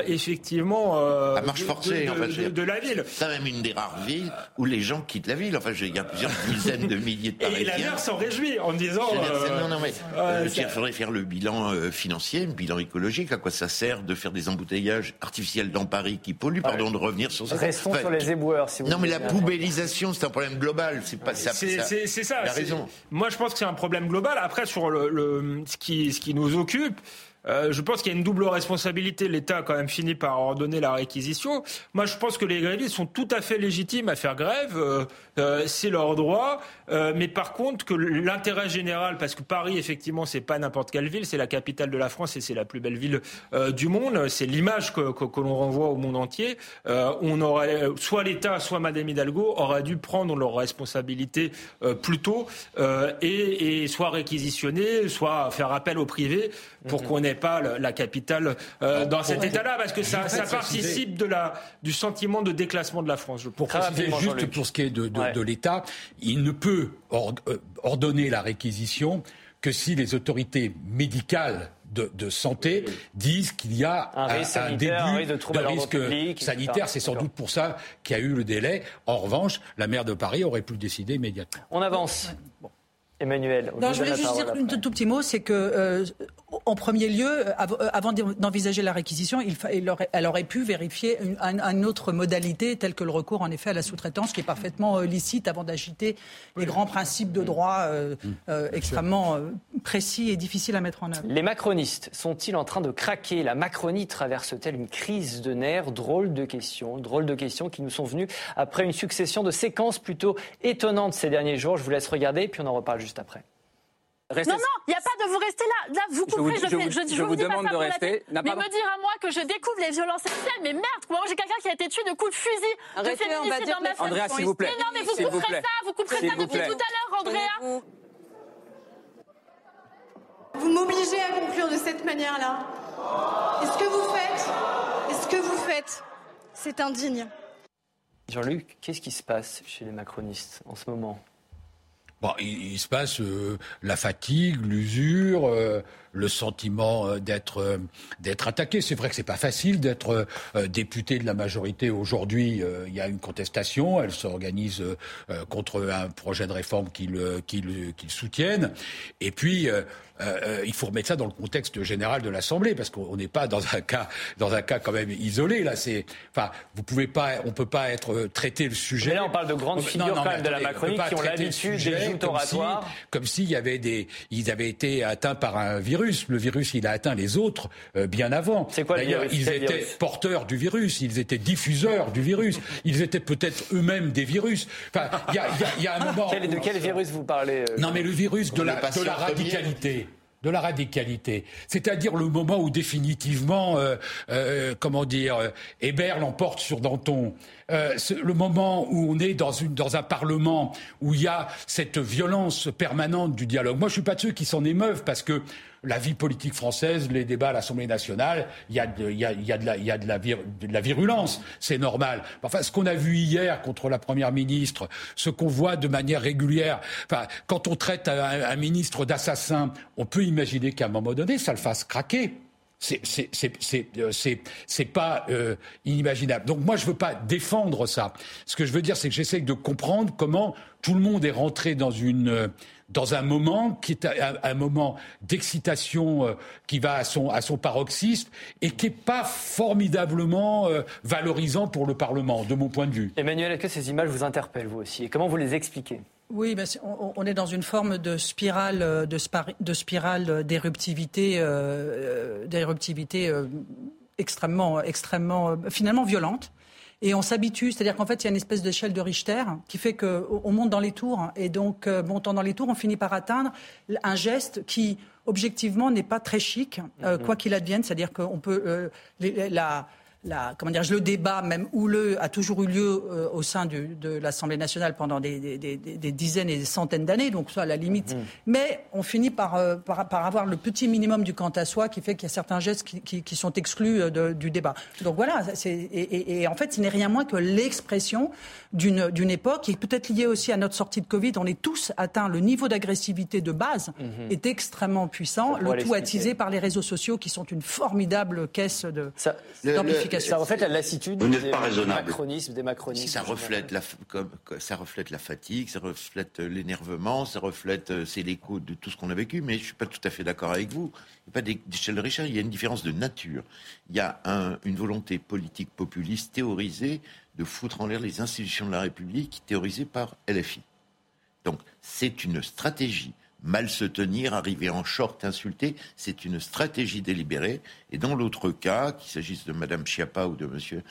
effectivement à marche forcée de, en fait, de, la ville. C'est même une des rares villes où les gens quittent la ville. Enfin, il y a plusieurs dizaines de milliers de Parisiens. Et la maire s'en réjouit en disant. non, non, mais il faudrait faire le bilan financier, le bilan écologique. À quoi ça sert de faire des embouteillages artificiels dans Paris qui polluent Pardon de revenir sur ça. Restons sur les éboueurs. Si vous non, mais la poubellisation, c'est un problème global. C'est pas ça. C'est ça. La raison. Moi, je pense que c'est un problème global. Après, sur le, ce, qui, ce qui nous occupe, euh, je pense qu'il y a une double responsabilité. L'État a quand même fini par ordonner la réquisition. Moi, je pense que les grévistes sont tout à fait légitimes à faire grève. Euh, euh, c'est leur droit. mais par contre, que l'intérêt général, parce que Paris, effectivement, c'est pas n'importe quelle ville, c'est la capitale de la France et c'est la plus belle ville du monde. C'est l'image que, que, l'on renvoie au monde entier. on aurait, soit l'État, soit Madame Hidalgo, auraient dû prendre leurs responsabilités plus tôt et, et, soit réquisitionner, soit faire appel au privé pour mhm. qu'on ait pas la capitale euh, dans cet état-là, parce que ça, ça participe de la, du sentiment de déclassement de la France. Pour préciser juste pour ce qui est de, de, l'État, il ne peut euh, ordonner la réquisition que si les autorités médicales de, de, santé disent qu'il y a un, risque un, début de, risque sanitaire. C'est sans doute pour ça qu'il y a eu le délai. En revanche, la maire de Paris aurait pu le décider immédiatement. On avance. Emmanuel. Non, je voulais juste dire un tout, petit mot, c'est que euh, en premier lieu, euh, euh, avant d'envisager la réquisition, il aurait, elle aurait pu vérifier une, autre modalité telle que le recours en effet à la sous-traitance, qui est parfaitement licite avant d'agiter les grands principes de droit mmh. extrêmement précis et difficiles à mettre en œuvre. Les macronistes sont-ils en train de craquer? La Macronie traverse-t-elle une crise de nerfs? Drôle de questions, drôle de questions qui nous sont venues après une succession de séquences plutôt étonnantes ces derniers jours. Je vous laisse regarder, puis on en reparle juste après. Non, non, il n'y a pas de vous rester là. Là, vous couperez, je, je, je, vous, demande de rester. mais me dire à moi que je découvre les violences sexuelles, mais merde, moi j'ai quelqu'un qui a été tué de coups de fusil, Arrêtez, de féminicide dans ma. Andrea, s'il vous plaît. Mais non, mais vous couperez ça, vous couperez ça depuis tout à l'heure, Andrea. Vous m'obligez à conclure de cette manière-là. Et ce que vous faites, et ce que vous faites, c'est indigne. Jean-Luc, qu'est-ce qui se passe chez les macronistes en ce moment? Bon, il, se passe euh, la fatigue, l'usure, euh, le sentiment euh, d'être d'être attaqué. C'est vrai que c'est pas facile d'être député de la majorité aujourd'hui. il y a une contestation, elle s'organise contre un projet de réforme qu'ils qu'ils soutiennent. Et puis euh, euh, il faut remettre ça dans le contexte général de l'Assemblée, parce qu'on n'est pas dans un cas, dans un cas quand même isolé. Là, c'est, enfin, vous pouvez pas, on peut pas être euh, traité le sujet. Mais là, on parle de grandes figures quand même de la Macronie qui ont l'habitude des oratoires. comme s'il y avait des, ils avaient été atteints par un virus. Le virus, il a atteint les autres bien avant. C'est quoi D'ailleurs, ils étaient porteurs du virus, ils étaient diffuseurs du virus, ils étaient peut-être eux-mêmes des virus. Enfin, il y a, y a, un moment. de quel virus vous parlez Non, mais le virus de la, de la radicalité de la radicalité, c'est-à-dire le moment où définitivement, euh, euh, comment dire, euh, Hébert l'emporte sur Danton, euh, le moment où on est dans, une, dans un parlement où il y a cette violence permanente du dialogue. Moi, je suis pas de ceux qui s'en émeuvent parce que la vie politique française, les débats à l'Assemblée nationale, il y a de, y a, y a de, la, y a de la virulence, c'est normal. Enfin, ce qu'on a vu hier contre la Première ministre, ce qu'on voit de manière régulière, enfin, quand on traite un, un ministre d'assassin, on peut imaginer qu'à un moment donné, ça le fasse craquer. Euh, c'est pas euh, inimaginable. Donc moi, je veux pas défendre ça. Ce que je veux dire, c'est que j'essaie de comprendre comment tout le monde est rentré dans une euh, dans un moment qui est un, moment d'excitation qui va à son, à son paroxysme et qui n'est pas formidablement valorisant pour le Parlement, de mon point de vue. Emmanuel, est-ce que ces images vous interpellent, vous aussi? Et comment vous les expliquez? Oui, ben on, est dans une forme de spirale, euh, de, de spirale d'éruptivité, euh, euh, extrêmement, extrêmement, finalement violente. Et on s'habitue, c'est-à-dire qu'en fait, il y a une espèce d'échelle de Richter qui fait qu'on monte dans les tours. Et donc, montant dans les tours, on finit par atteindre un geste qui, objectivement, n'est pas très chic, mm-hmm. quoi qu'il advienne. C'est-à-dire qu'on peut... la, la, comment dire, le débat, même houleux, a toujours eu lieu euh, au sein du, de l'Assemblée nationale pendant des, des, des, des, dizaines et des centaines d'années, donc à la limite. Mmh. Mais on finit par, euh, par, par, avoir le petit minimum du quant à soi qui fait qu'il y a certains gestes qui, qui, qui sont exclus euh, de, du débat. Donc voilà, et, et, et, en fait, ce n'est rien moins que l'expression d'une époque qui est peut-être liée aussi à notre sortie de Covid. On est tous atteints, le niveau d'agressivité de base mmh. est extrêmement puissant, le tout attisé par les réseaux sociaux qui sont une formidable caisse d'amplification. Ça reflète la lassitude des des macronistes. Ça reflète, la, comme, ça reflète la fatigue, ça reflète l'énervement, ça reflète, euh, c'est l'écho de tout ce qu'on a vécu, mais je ne suis pas tout à fait d'accord avec vous. Il n'y a pas d'échelle de richesse, il y a une différence de nature. Il y a une volonté politique populiste théorisée de foutre en l'air les institutions de la République, théorisée par LFI. Donc, c'est une stratégie mal se tenir, arriver en short, insulter, c'est une stratégie délibérée. Et dans l'autre cas, qu'il s'agisse de Madame Chiappa ou de Monsieur,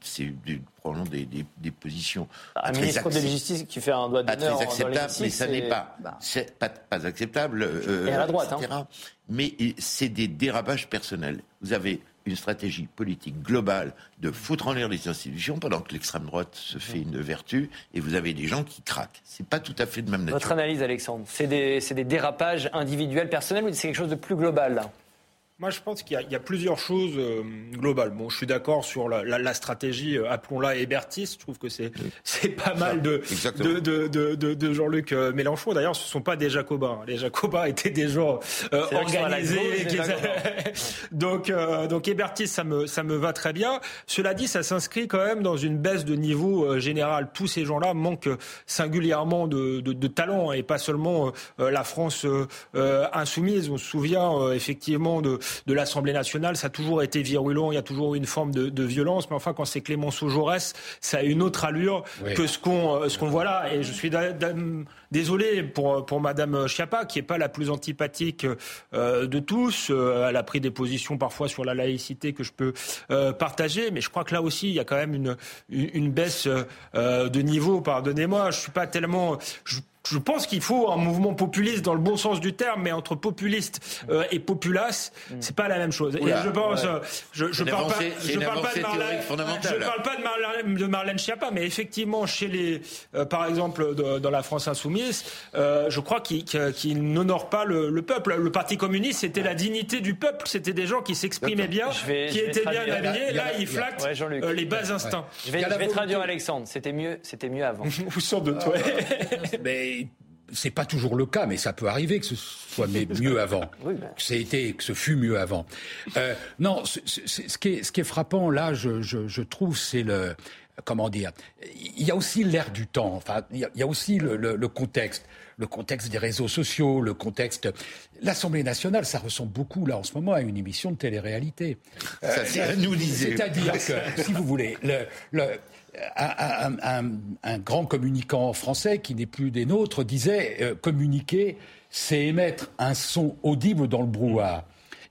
c'est probablement des, des, des, positions. Un ministre de la Justice qui fait un doigt d'honneur très acceptable, mais ça n'est pas, bah. pas, pas acceptable. Euh, et à la droite, hein. Mais c'est des dérapages personnels. Vous avez une stratégie politique globale de foutre en l'air les institutions pendant que l'extrême droite se fait une vertu et vous avez des gens qui craquent. C'est pas tout à fait de même nature. Votre analyse, Alexandre, c'est des, des, dérapages individuels, personnels ou c'est quelque chose de plus global là? Moi, je pense qu'il y, a plusieurs choses euh, globales. Bon, je suis d'accord sur la, la, la stratégie, euh, appelons-la hébertiste. Je trouve que c'est c'est pas mal de de, de, de, de, Jean-Luc euh, Mélenchon. D'ailleurs, ce sont pas des Jacobins. Les Jacobins étaient des gens organisés. donc donc hébertiste, ça me ça me va très bien. Cela dit, ça s'inscrit quand même dans une baisse de niveau général. Tous ces gens-là manquent singulièrement de, de, de talent et pas seulement la France insoumise. On se souvient effectivement de de l'Assemblée nationale, ça a toujours été virulent, il y a toujours eu une forme de, violence, mais enfin quand c'est Clémenceau Jaurès, ça a une autre allure que ce qu'on euh, ce qu'on voit là. Et je suis désolé pour pour Madame Schiappa, qui est pas la plus antipathique euh, de tous. Euh, elle a pris des positions parfois sur la laïcité que je peux partager, mais je crois que là aussi il y a quand même une une, baisse de niveau. Pardonnez-moi, je suis pas tellement je pense qu'il faut un mouvement populiste dans le bon sens du terme, mais entre populiste euh, et populace, mm. c'est pas la même chose. et je pense, je, je parle pas, je parle pas de Marlène, je parle pas de Marlène, de Marlène Schiappa, mais effectivement chez les, euh, par exemple dans la France insoumise, euh, je crois qu'il qu n'honore pas le, le, peuple. Le Parti communiste, c'était la dignité du peuple, c'était des gens qui s'exprimaient bien, qui étaient bien habillés. Là, ils flattent euh, les bas instincts. Je vais, je vais traduire Alexandre. C'était mieux, c'était mieux avant. Vous sans doute, ouais. C'est pas toujours le cas, mais ça peut arriver que ce soit mieux avant, ben. que ça été, que ce fut mieux avant. Euh, non, ce, ce, qui est, ce qui est frappant là, je, je, je trouve, c'est le comment dire. Il y a aussi l'air du temps. Enfin, il y a, aussi le, le, le contexte le contexte des réseaux sociaux, le contexte. L'Assemblée nationale, ça ressemble beaucoup, là, en ce moment, à une émission de télé-réalité. Euh, nous C'est-à-dire que, si vous voulez, le, le un, un, un, grand communicant français qui n'est plus des nôtres disait euh, communiquer, c'est émettre un son audible dans le brouhaha.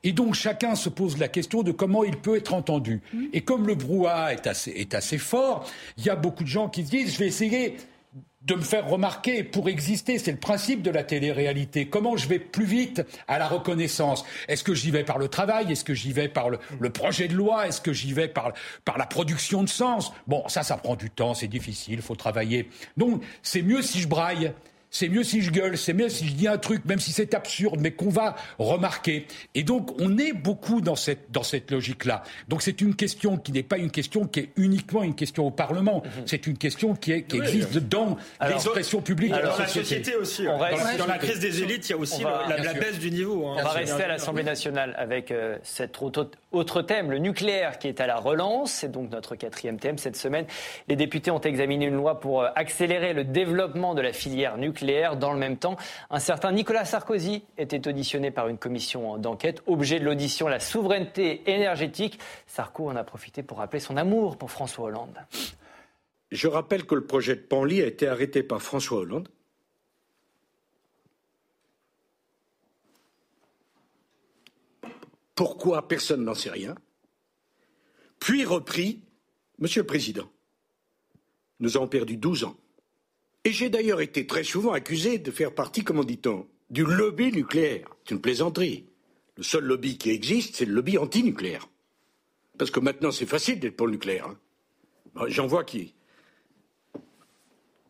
Et donc chacun se pose la question de comment il peut être entendu. Mmh. Et comme le brouhaha est assez, est assez fort, il y a beaucoup de gens qui se disent je vais essayer de me faire remarquer pour exister. C'est le principe de la télé-réalité. Comment je vais plus vite à la reconnaissance? Est-ce que j'y vais par le travail? Est-ce que j'y vais par le, projet de loi? Est-ce que j'y vais par, par la production de sens? Bon, ça, ça prend du temps, c'est difficile, il faut travailler. Donc, c'est mieux si je braille c'est mieux si je gueule, c'est mieux si je dis un truc, même si c'est absurde, mais qu'on va remarquer. Et donc, on est beaucoup dans cette, dans cette logique-là. Donc, c'est une question qui n'est pas une question qui est uniquement une question au Parlement. Mhm. C'est une question qui, est, qui existe dans l'expression publique de la, société. aussi. dans, la crise des élites, il y a aussi la, baisse du niveau. Hein. On va rester à l'Assemblée nationale avec euh, cet autre thème, le nucléaire qui est à la relance. C'est donc notre quatrième thème cette semaine. Les députés ont examiné une loi pour euh, accélérer le développement de la filière nucléaire dans le même temps, un certain Nicolas Sarkozy était auditionné par une commission d'enquête. Objet de l'audition, la souveraineté énergétique. Sarko en a profité pour rappeler son amour pour François Hollande. Je rappelle que le projet de Panly a été arrêté par François Hollande. Pourquoi Personne n'en sait rien. Puis repris, Monsieur le Président, nous avons perdu 12 ans. Et j'ai d'ailleurs été très souvent accusé de faire partie, comment dit-on, du lobby nucléaire. C'est une plaisanterie. Le seul lobby qui existe, c'est le lobby anti-nucléaire. Parce que maintenant, c'est facile d'être pour le nucléaire. Hein. J'en vois qui.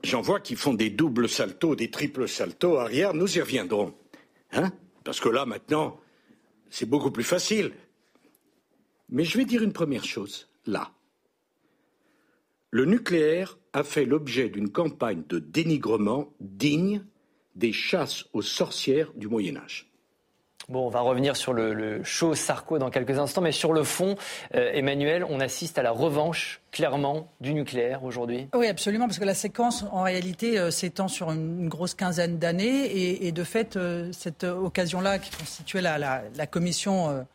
J'en vois qui font des doubles saltos, des triples saltos arrière, nous y reviendrons. Hein Parce que là, maintenant, c'est beaucoup plus facile. Mais je vais dire une première chose, là. Le nucléaire a fait l'objet d'une campagne de dénigrement digne des chasses aux sorcières du Moyen Âge. Bon, on va revenir sur le, le, show Sarko dans quelques instants, mais sur le fond, euh, Emmanuel, on assiste à la revanche clairement du nucléaire aujourd'hui. Oui, absolument, parce que la séquence, en réalité, euh, s'étend sur une, grosse quinzaine d'années, et, et, de fait, euh, cette occasion-là, qui constituait la, la, la commission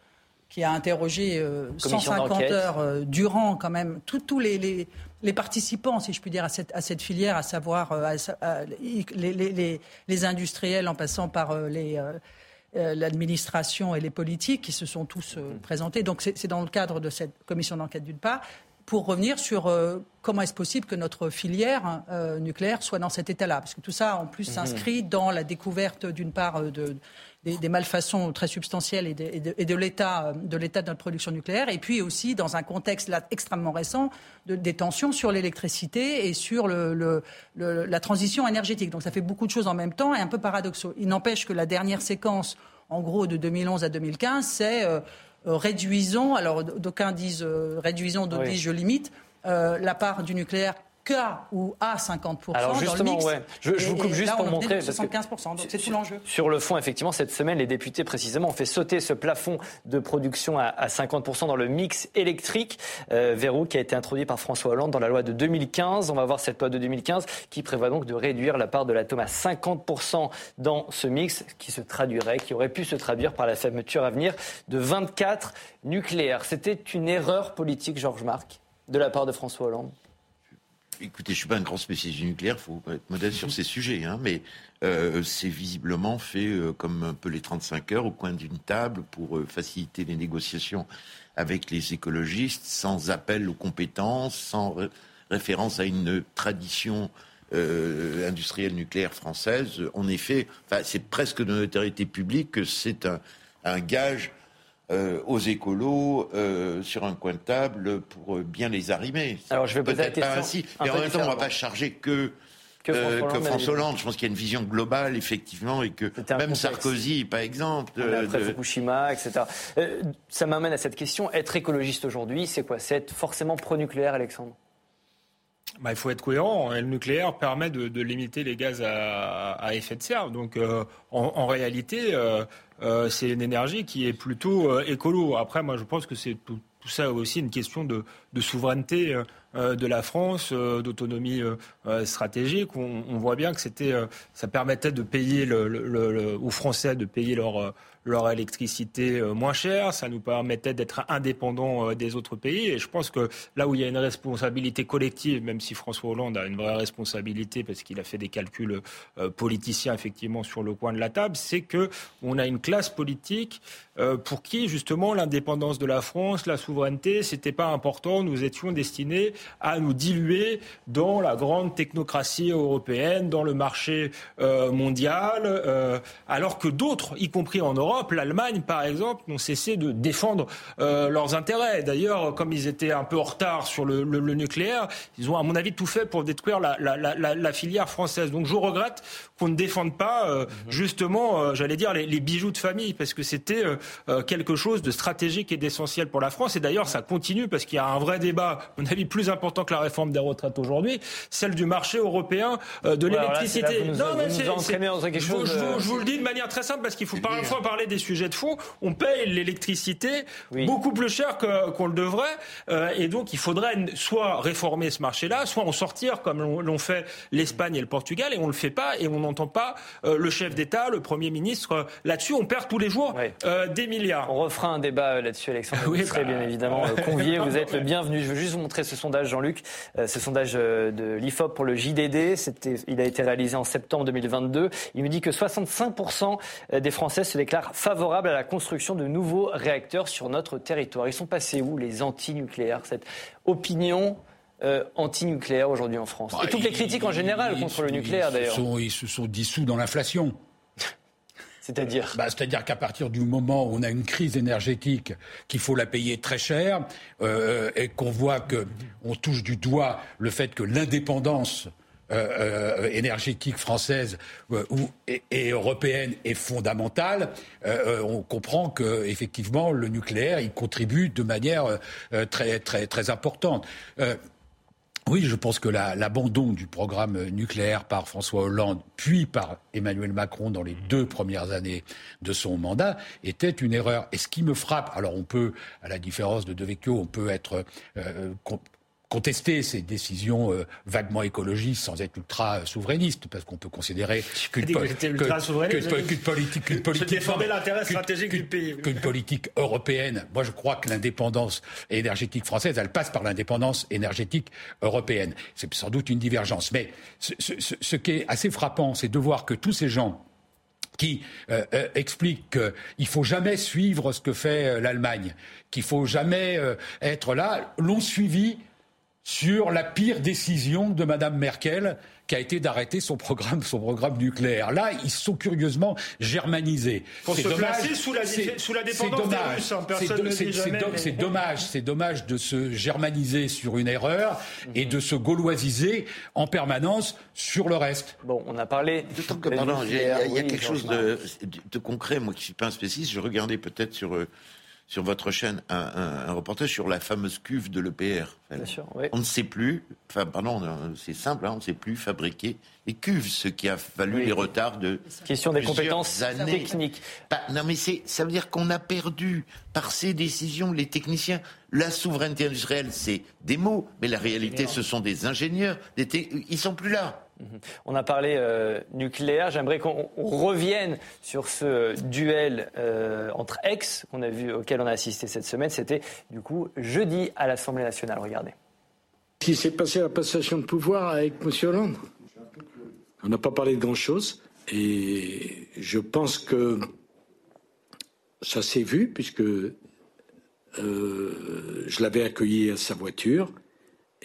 qui a interrogé 150 heures durant, quand même, tous les, les les participants, si je puis dire, à cette, à cette filière, à savoir les, les, les, industriels en passant par les, l'administration et les politiques qui se sont tous présentés. Donc c'est dans le cadre de cette commission d'enquête d'une part pour revenir sur comment est-ce possible que notre filière nucléaire soit dans cet état-là. Parce que tout ça, en plus, mhm. s'inscrit dans la découverte, d'une part, de, des, malfaçons très substantielles et de, de, l'état de l'état de notre production nucléaire, et puis aussi dans un contexte là, extrêmement récent de, des tensions sur l'électricité et sur le, le, la transition énergétique. Donc ça fait beaucoup de choses en même temps et un peu paradoxaux. Il n'empêche que la dernière séquence, en gros de 2011 à 2015, c'est euh, euh, réduisons, alors d'aucuns disent euh, réduisons, d'autres disent je limite, la part du nucléaire K ou à 50%. Alors justement, dans le mix. Je, je, vous coupe juste pour montrer. 75%, donc c'est tout l'enjeu. Sur le fond, effectivement, cette semaine, les députés, précisément, ont fait sauter ce plafond de production à, à 50% dans le mix électrique, euh, verrou qui a été introduit par François Hollande dans la loi de 2015. On va voir cette loi de 2015 qui prévoit donc de réduire la part de l'atome à 50% dans ce mix, qui se traduirait, qui aurait pu se traduire par la fermeture à venir de 24 nucléaires. C'était une erreur politique, Georges Marc, de la part de François Hollande écoutez, je suis pas un grand spécialiste du nucléaire, faut être modeste sur ces sujets, hein, mais euh, c'est visiblement fait euh, comme un peu les 35 heures au coin d'une table pour euh, faciliter les négociations avec les écologistes, sans appel aux compétences, sans référence à une tradition industrielle nucléaire française. En effet, c'est presque de notoriété publique que c'est un, gage aux écolos sur un coin de table pour bien les arrimer. Alors je vais poser la question. ainsi. Mais en même temps, on ne va pas charger que que François, euh, Hollande. Je pense qu'il y a une vision globale, effectivement, et que même Sarkozy, par exemple. Euh, après Fukushima, etc. Euh, ça m'amène à cette question. Être écologiste aujourd'hui, c'est quoi? C'est être forcément pro-nucléaire, Alexandre? Bah, il faut être cohérent. le nucléaire permet de, limiter les gaz à, effet de serre. Donc, en, réalité, c'est une énergie qui est plutôt écolo. Après, moi, je pense que c'est tout, ça aussi une question de, souveraineté euh, de la France, euh, d'autonomie euh, stratégique. On, voit bien que c'était, ça permettait de payer le, aux Français de payer leur leur électricité moins chère, ça nous permettait d'être indépendants des autres pays. Et je pense que là où il y a une responsabilité collective, même si François Hollande a une vraie responsabilité parce qu'il a fait des calculs politiciens effectivement sur le coin de la table, c'est que on a une classe politique pour qui justement l'indépendance de la France, la souveraineté, c'était pas important. Nous étions destinés à nous diluer dans la grande technocratie européenne, dans le marché euh, mondial, euh, alors que d'autres, y compris en Europe, l'Allemagne par exemple, n'ont cessé de défendre euh, leurs intérêts. D'ailleurs, comme ils étaient un peu en retard sur le, nucléaire, ils ont à mon avis tout fait pour détruire la, filière française. Donc je regrette qu'on ne défende pas mhm. justement, j'allais dire, les, bijoux de famille, parce que c'était quelque chose de stratégique et d'essentiel pour la France. Et d'ailleurs, ça continue parce qu'il y a un vrai débat, à mon avis, plus important que la réforme des retraites aujourd'hui, celle du marché européen euh, de l'électricité. Non, mais c'est je, je, vous le dis de manière très simple parce qu'il faut parfois parler des sujets de fond. On paye l'électricité beaucoup plus cher qu'on le devrait, euh, et donc il faudrait soit réformer ce marché-là, soit en sortir comme l'ont fait l'Espagne et le Portugal, et on le fait pas, et on n'entend pas euh, le chef d'État, le Premier ministre là-dessus. On perd tous les jours des milliards. On refera un débat là-dessus, Alexandre. vous serez bah, bien évidemment convié. Vous êtes le bienvenu. Je veux juste vous montrer ce sondage, Jean-Luc, euh, ce sondage euh, de l'IFOP pour le JDD. Il a été réalisé en septembre 2022. Il me dit que 65% euh, des Français se déclarent favorables à la construction de nouveaux réacteurs sur notre territoire. Ils sont passés où les anti-nucléaires Cette opinion anti-nucléaire aujourd'hui en France? Et bah, toutes les critiques en général contre le nucléaire d'ailleurs. Ils se sont dissous dans l'inflation. C'est-à-dire? Bah, C'est-à-dire qu'à partir du moment où on a une crise énergétique, qu'il faut la payer très cher, euh, et qu'on voit qu'on touche du doigt le fait que l'indépendance euh, euh, énergétique française et, européenne est fondamentale, on comprend que effectivement le nucléaire il contribue de manière très très très importante. Oui, je pense que l'abandon du programme nucléaire par François Hollande, puis par Emmanuel Macron dans les deux premières années de son mandat, était une erreur. Et ce qui me frappe, alors on peut, à la différence de Devecchio, on peut être euh, contester ces décisions euh, vaguement écologistes sans être ultra euh, souverainiste, parce qu'on peut considérer qu'une politique, politique, européenne. Moi, je crois que l'indépendance énergétique française, elle passe par l'indépendance énergétique européenne. C'est sans doute une divergence, mais ce, qui est assez frappant, c'est de voir que tous ces gens qui euh, expliquent qu'il ne faut jamais suivre ce que fait l'Allemagne, qu'il ne faut jamais être là, l'ont suivi sur la pire décision de Mme Merkel, qui a été d'arrêter son programme, son programme nucléaire. Là, ils sont curieusement germanisés. Pour se placer sous la, sous la dépendance des Russes. C'est dommage, c'est dommage de se germaniser sur une erreur et de se gauloisiser en permanence sur le reste. Bon, on a parlé. il y a, quelque chose de, de, concret. Moi, qui suis pas un spécialiste, je regardais peut-être sur euh, sur votre chaîne un, reportage sur la fameuse cuve de l'EPR. On ne sait plus, enfin, pardon, c'est simple, hein, on ne sait plus fabriquer les cuves, ce qui a valu les retards de. Question des compétences techniques. non, mais ça veut dire qu'on a perdu par ces décisions les techniciens. La souveraineté industrielle, c'est des mots, mais la réalité, ce sont des ingénieurs. Des Ils sont plus là. Mhm. On a parlé euh, nucléaire. J'aimerais qu'on revienne sur ce duel euh, entre ex qu'on a vu, auquel on a assisté cette semaine. C'était du coup jeudi à l'Assemblée nationale. Regardez. Ce qui s'est passé à la passation de pouvoir avec M. Hollande. On n'a pas parlé de grand-chose. Et je pense que ça s'est vu, puisque euh, je l'avais accueilli à sa voiture.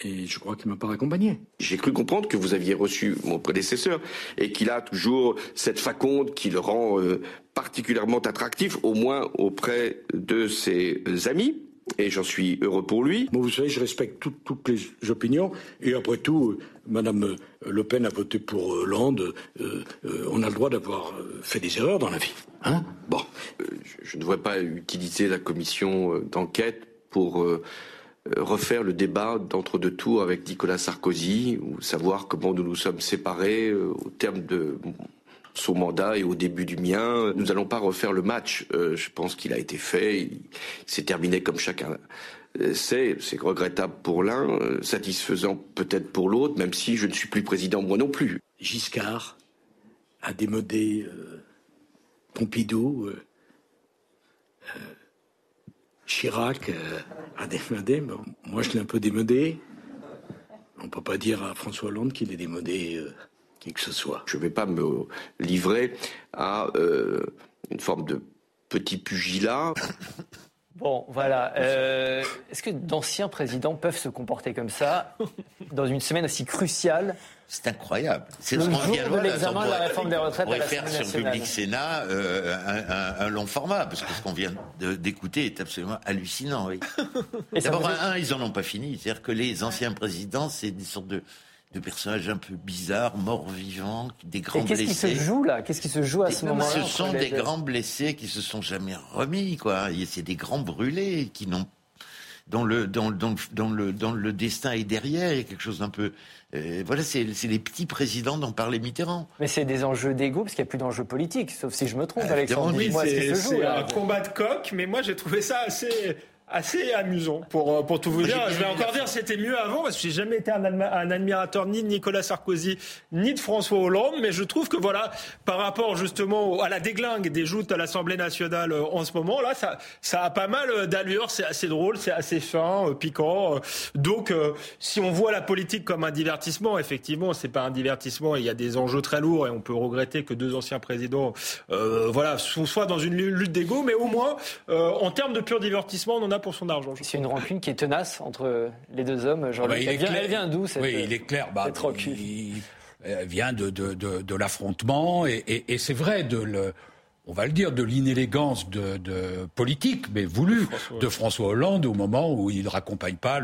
Et je crois qu'il m'a pas accompagné. J'ai cru comprendre que vous aviez reçu mon prédécesseur et qu'il a toujours cette faconde qui le rend euh, particulièrement attractif, au moins auprès de ses amis. Et j'en suis heureux pour lui. Vous savez, je respecte toutes les opinions. Et après tout, euh, Madame Le Pen a voté pour Hollande. Euh, on a le droit d'avoir fait des erreurs dans la vie. Hein? Bon, je ne devrais pas utiliser la commission d'enquête pour euh, refaire le débat d'entre-deux tours avec Nicolas Sarkozy, ou savoir comment nous nous sommes séparés euh, au terme de son mandat et au début du mien. Nous n'allons pas refaire le match. Euh, je pense qu'il a été fait. Il s'est terminé comme chacun sait. C'est regrettable pour l'un, satisfaisant peut-être pour l'autre, même si je ne suis plus président moi non plus. Giscard a démodé Pompidou. Chirac euh, a démodé. moi, je l'ai un peu démodé. On ne peut pas dire à François Hollande qu'il est démodé euh, qui que ce soit. Je ne vais pas me livrer à euh, une forme de petit pugilat. Bon, voilà. Est-ce que d'anciens présidents peuvent se comporter comme ça dans une semaine aussi cruciale c'est incroyable. C'est ce qu'on vient de voir. l'examen de la réforme des retraites on pourrait faire sur le public Sénat euh, un, long format, parce que ce qu'on vient d'écouter est absolument hallucinant. Oui. D'abord, un, ils n'en ont pas fini. C'est-à-dire que les anciens présidents, c'est des sortes de, de personnages un peu bizarres, morts vivants, des grands blessés. Qu'est-ce qui se joue là? Qu'est-ce qui se joue à ce moment-là? Ce sont des grands blessés qui se sont jamais remis, quoi. C'est des grands brûlés qui n'ont dont le, dans, dans, dans, le, dans le destin est derrière. Il y a quelque chose d'un peu euh, voilà, c'est les petits présidents dont parlait Mitterrand. Mais c'est des enjeux d'ego, parce qu'il n'y a plus d'enjeux politiques, sauf si je me trompe, ah, Alexandre. Oui, c'est un combat de coq, mais moi j'ai trouvé ça assez assez amusant pour, euh, pour tout vous dire. Je vais encore dire c'était mieux avant parce que j'ai jamais été un, un, admirateur ni de Nicolas Sarkozy ni de François Hollande, mais je trouve que voilà, par rapport justement à la déglingue des joutes à l'Assemblée nationale euh, en ce moment, là, ça, ça a pas mal euh, d'allure, c'est assez drôle, c'est assez fin, piquant. Donc, si on voit la politique comme un divertissement, effectivement, c'est pas un divertissement, il y a des enjeux très lourds et on peut regretter que deux anciens présidents, euh, voilà, soient dans une lutte d'ego, mais au moins, en termes de pur divertissement, on en a pour son argent. C'est une rancune qui est tenace entre les deux hommes. Ah bah, elle, vient, d'où cette Oui, il est clair. Bah, il, vient de, de, de, l'affrontement et, et, c'est vrai de le on va le dire, de l'inélégance de, de, politique, mais voulue, de François Hollande au moment où il ne raccompagne pas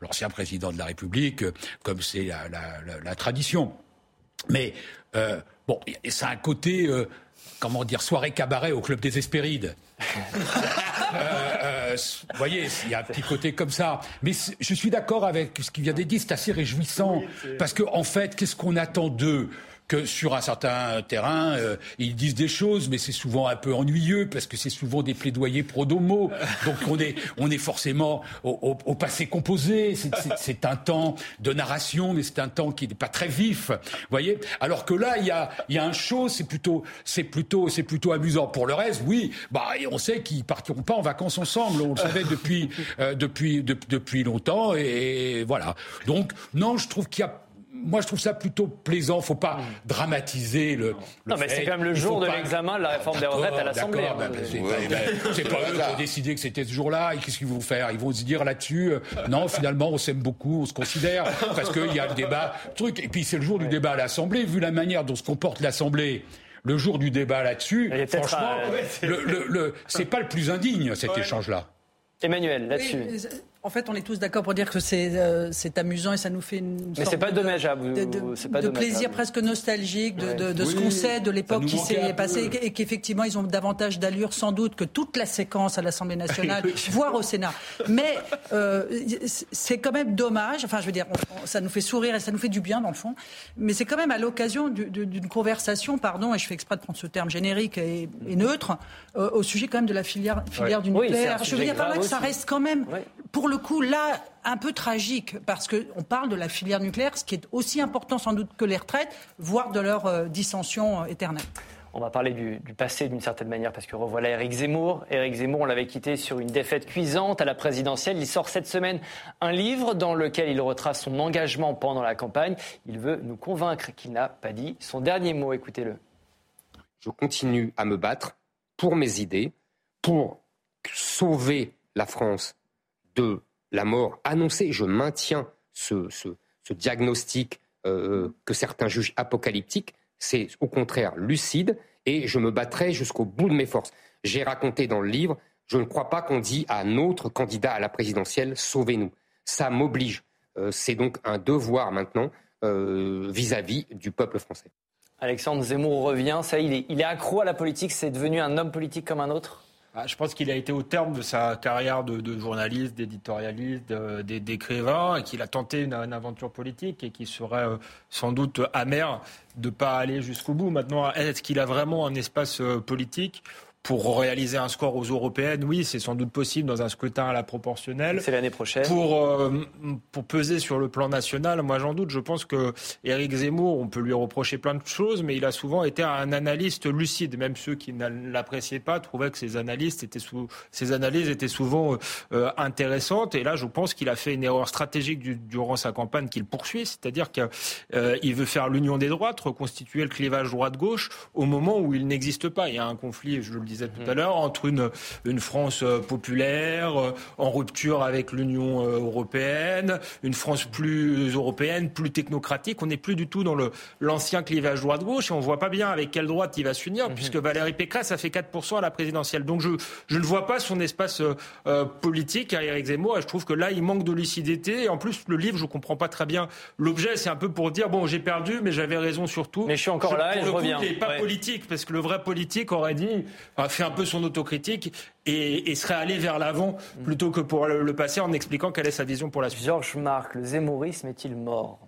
l'ancien président de la République, comme c'est la, la, la, tradition. Mais euh, bon, ça a un côté, euh, comment dire, soirée cabaret au club des Hespérides. Euh, euh, vous voyez, il y a un petit côté comme ça. Mais je suis d'accord avec ce qui vient d'être dit, c'est assez réjouissant. parce qu'en en fait, qu'est-ce qu'on attend d'eux? Que sur un certain terrain, euh, ils disent des choses, mais c'est souvent un peu ennuyeux parce que c'est souvent des plaidoyers pro-domo. Donc on est, on est forcément au, au, passé composé. C'est un temps de narration, mais c'est un temps qui n'est pas très vif. Voyez Alors que là, il y a, y a un show, c'est plutôt, c'est plutôt, c'est plutôt amusant. Pour le reste, oui, bah, on sait qu'ils partiront pas en vacances ensemble. On le savait depuis, euh, depuis, depuis longtemps. Et voilà. Donc non, je trouve qu'il y a moi, je trouve ça plutôt plaisant. Faut pas hmm. dramatiser le. non, mais c'est quand même le jour de l'examen de la réforme des retraites à l'Assemblée. Ben, ben, c'est pas, eux qui ont décidé que c'était ce jour-là. Et qu'est-ce qu'ils vont faire? Ils vont se dire là-dessus, euh, non, finalement, on s'aime beaucoup, on se considère, parce qu'il y a le débat, truc. Et puis c'est le jour du débat à l'Assemblée. Vu la manière dont se comporte l'Assemblée le jour du débat là-dessus, franchement, le, le, c'est pas le plus indigne cet échange-là. Emmanuel, là-dessus. En fait, on est tous d'accord pour dire que c'est euh, amusant et ça nous fait une Mais c'est pas dommageable. De, de, pas de plaisir presque nostalgique de, de ce qu'on sait de l'époque qui s'est passée et qu'effectivement ils ont davantage d'allure sans doute que toute la séquence à l'Assemblée nationale, voire au Sénat. Mais euh, c'est quand même dommage. Enfin, je veux dire, ça nous fait sourire et ça nous fait du bien dans le fond. Mais c'est quand même à l'occasion d'une conversation, pardon, et je fais exprès de prendre ce terme générique et, neutre, euh, au sujet quand même de la filière, filière du nucléaire. je veux dire par là que ça reste quand même, pour le coup, là, un peu tragique, parce qu'on parle de la filière nucléaire, ce qui est aussi important sans doute que les retraites, voire de leur euh, dissension euh, éternelle. On va parler du, passé d'une certaine manière, parce que revoilà Éric Zemmour. Éric Zemmour, on l'avait quitté sur une défaite cuisante à la présidentielle. Il sort cette semaine un livre dans lequel il retrace son engagement pendant la campagne. Il veut nous convaincre qu'il n'a pas dit son dernier mot. Écoutez-le. Je continue à me battre pour mes idées, pour sauver la France de la mort annoncée. Je maintiens ce, diagnostic que certains jugent apocalyptique. C'est au contraire lucide et je me battrai jusqu'au bout de mes forces. J'ai raconté dans le livre, je ne crois pas qu'on dit à un autre candidat à la présidentielle, sauvez-nous. Ça m'oblige. C'est donc un devoir maintenant vis-à-vis -vis du peuple français. Alexandre Zemmour revient, ça, est, il est accro à la politique, c'est devenu un homme politique comme un autre? Ah, je pense qu'il a été au terme de sa carrière de, journaliste, d'éditorialiste, d'écrivain, et qu'il a tenté une, aventure politique et qui serait euh, sans doute amer de ne pas aller jusqu'au bout. Maintenant, est-ce qu'il a vraiment un espace euh, politique? Pour réaliser un score aux européennes, oui, c'est sans doute possible dans un scrutin à la proportionnelle. C'est l'année prochaine. Pour, euh, pour peser sur le plan national, moi j'en doute. Je pense que Éric Zemmour, on peut lui reprocher plein de choses, mais il a souvent été un analyste lucide. Même ceux qui ne l'appréciaient pas trouvaient que ses, analystes étaient sous, ses analyses étaient souvent euh, intéressantes. Et là, je pense qu'il a fait une erreur stratégique durant sa campagne qu'il poursuit, c'est-à-dire qu'il euh, veut faire l'union des droites, reconstituer le clivage droite-gauche au moment où il n'existe pas. Il y a un conflit, je le dis disais tout à l'heure, entre une, une France euh, populaire, euh, en rupture avec l'Union euh, européenne, une France plus européenne, plus technocratique. On n'est plus du tout dans le, l'ancien clivage droite-gauche et on ne voit pas bien avec quelle droite il va s'unir, mhm. puisque Valérie Pécresse a fait 4% à la présidentielle. Donc je, je ne vois pas son espace politique à Éric Zemmour et je trouve que là, il manque de lucidité. Et en plus, le livre, je ne comprends pas très bien l'objet. C'est un peu pour dire, bon, j'ai perdu, mais j'avais raison surtout. Mais je suis encore là et je reviens. Il n'est pas politique, parce que le vrai politique aurait dit, a fait un peu son autocritique et, serait allé vers l'avant plutôt que pour le, passé en expliquant quelle est sa vision pour la suite. Georges Marc, le zémorisme est-il mort?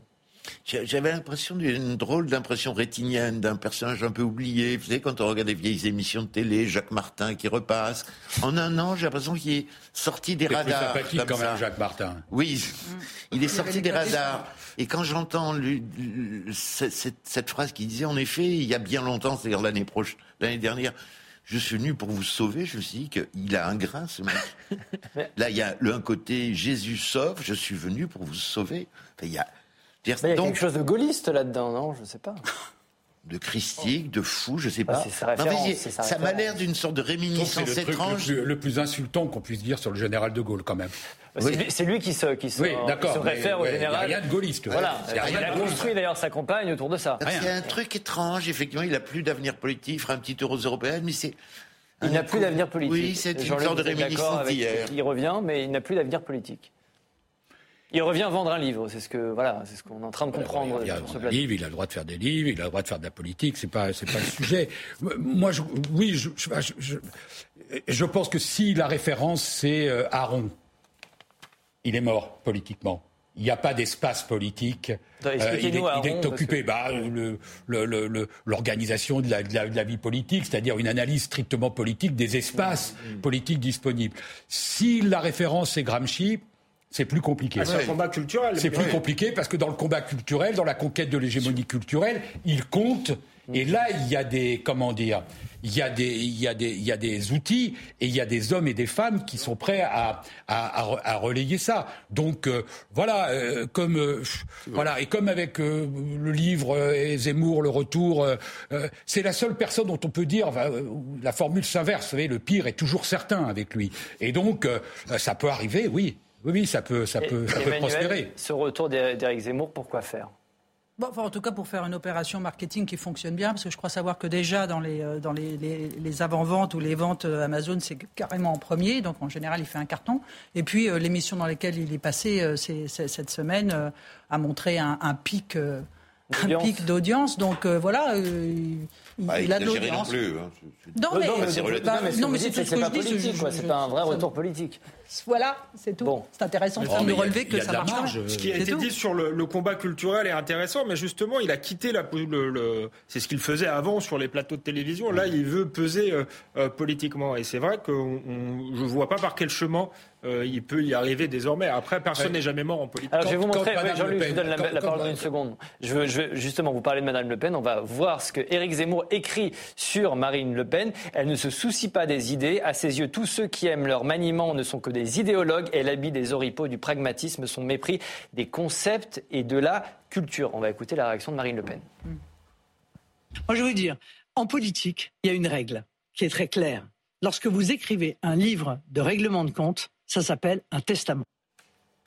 J'avais l'impression d'une drôle d'impression rétinienne d'un personnage un peu oublié. Vous savez, quand on regarde des vieilles émissions de télé, Jacques Martin qui repasse. En un an, j'ai l'impression qu'il est sorti des radars. C'est sympathique quand même, Jacques Martin. Oui, il est sorti des radars. Et quand j'entends cette, cette, phrase qui disait, en effet, il y a bien longtemps, c'est-à-dire l'année prochaine, l'année dernière, je suis venu pour vous sauver. Je me suis dit qu'il a un grain, ce mec. Là, il y a un côté Jésus sauve, je suis venu pour vous sauver. il y a, il y a quelque chose de gaulliste là-dedans, non? Je ne sais pas. De christique, de fou, je ne sais pas. ça m'a l'air d'une sorte de réminiscence étrange. Le plus, insultant qu'on puisse dire sur le général de Gaulle, quand même. C'est lui qui se, qui se, réfère au général. Il n'y a rien de gaulliste. Voilà. Il, a, construit d'ailleurs sa campagne autour de ça. C'est un truc étrange, effectivement. Il n'a plus d'avenir politique. Il fera un petit tour aux européennes, mais c'est. Il n'a plus d'avenir politique. Oui, c'est une sorte de réminiscence d'hier. Il revient, mais il n'a plus d'avenir politique. Il revient vendre un livre, c'est ce que voilà, c'est ce qu'on est en train de comprendre. Il, a, un livre, il a le droit de faire des livres, il a le droit de faire de la politique, c'est pas c'est pas le sujet. Moi, je, oui, je, je, je, pense que si la référence c'est euh, Aaron, il est mort politiquement. Il n'y a pas d'espace politique. Euh, il, est, occupé. Bah, l'organisation de, de, la, vie politique, c'est-à-dire une analyse strictement politique des espaces mmh, mmh. politiques disponibles. Si la référence est Gramsci, c'est plus compliqué. Ah, c'est un combat culturel. C'est plus compliqué parce que dans le combat culturel, dans la conquête de l'hégémonie culturelle, il compte. Et là, il y a des, comment dire, il y a des, il y a des, il y a des outils et il y a des hommes et des femmes qui sont prêts à, à, à, relayer ça. Donc euh, voilà, euh, comme euh, voilà et comme avec le livre Zemmour, le retour, c'est la seule personne dont on peut dire la formule s'inverse. Vous savez, le pire est toujours certain avec lui. Et donc ça peut arriver, oui. Oui, ça peut, ça peut, ça peut prospérer. Ce retour d'Éric Zemmour, pourquoi faire? Bon, en tout cas, pour faire une opération marketing qui fonctionne bien, parce que je crois savoir que déjà dans les, euh, dans les, les, avant-ventes ou les ventes euh, Amazon, c'est carrément en premier. Donc en général, il fait un carton. Et puis euh, l'émission dans laquelle il est passé cette semaine a montré un, un pic un pic d'audience. Donc euh, voilà, euh, il, bah, il a de l'audience. Non, hein. non, mais, non, mais c'est tout ce que je dis. C'est pas un vrai retour politique. Voilà, c'est tout. Bon. C'est intéressant de relever que ça marche pas. Ce qui a été dit sur le, combat culturel est intéressant, mais justement, il a quitté la. Le, c'est ce qu'il faisait avant sur les plateaux de télévision. Là, il veut peser euh, politiquement. Et c'est vrai que je ne vois pas par quel chemin euh, il peut y arriver désormais. Après, personne n'est jamais mort en politique. Alors, je vais vous montrer, Jean-Luc, je vous donne la, parole dans une seconde. Je veux, je veux, justement vous parler de Madame Le Pen. On va voir ce que Éric Zemmour écrit sur Marine Le Pen. Elle ne se soucie pas des idées. À ses yeux, tous ceux qui aiment leur maniement ne sont que des idéologues. Elle habille des oripeaux du pragmatisme, son mépris des concepts et de la culture. On va écouter la réaction de Marine Le Pen. Moi, je veux dire, en politique, il y a une règle qui est très claire. Lorsque vous écrivez un livre de règlement de compte, ça s'appelle un testament.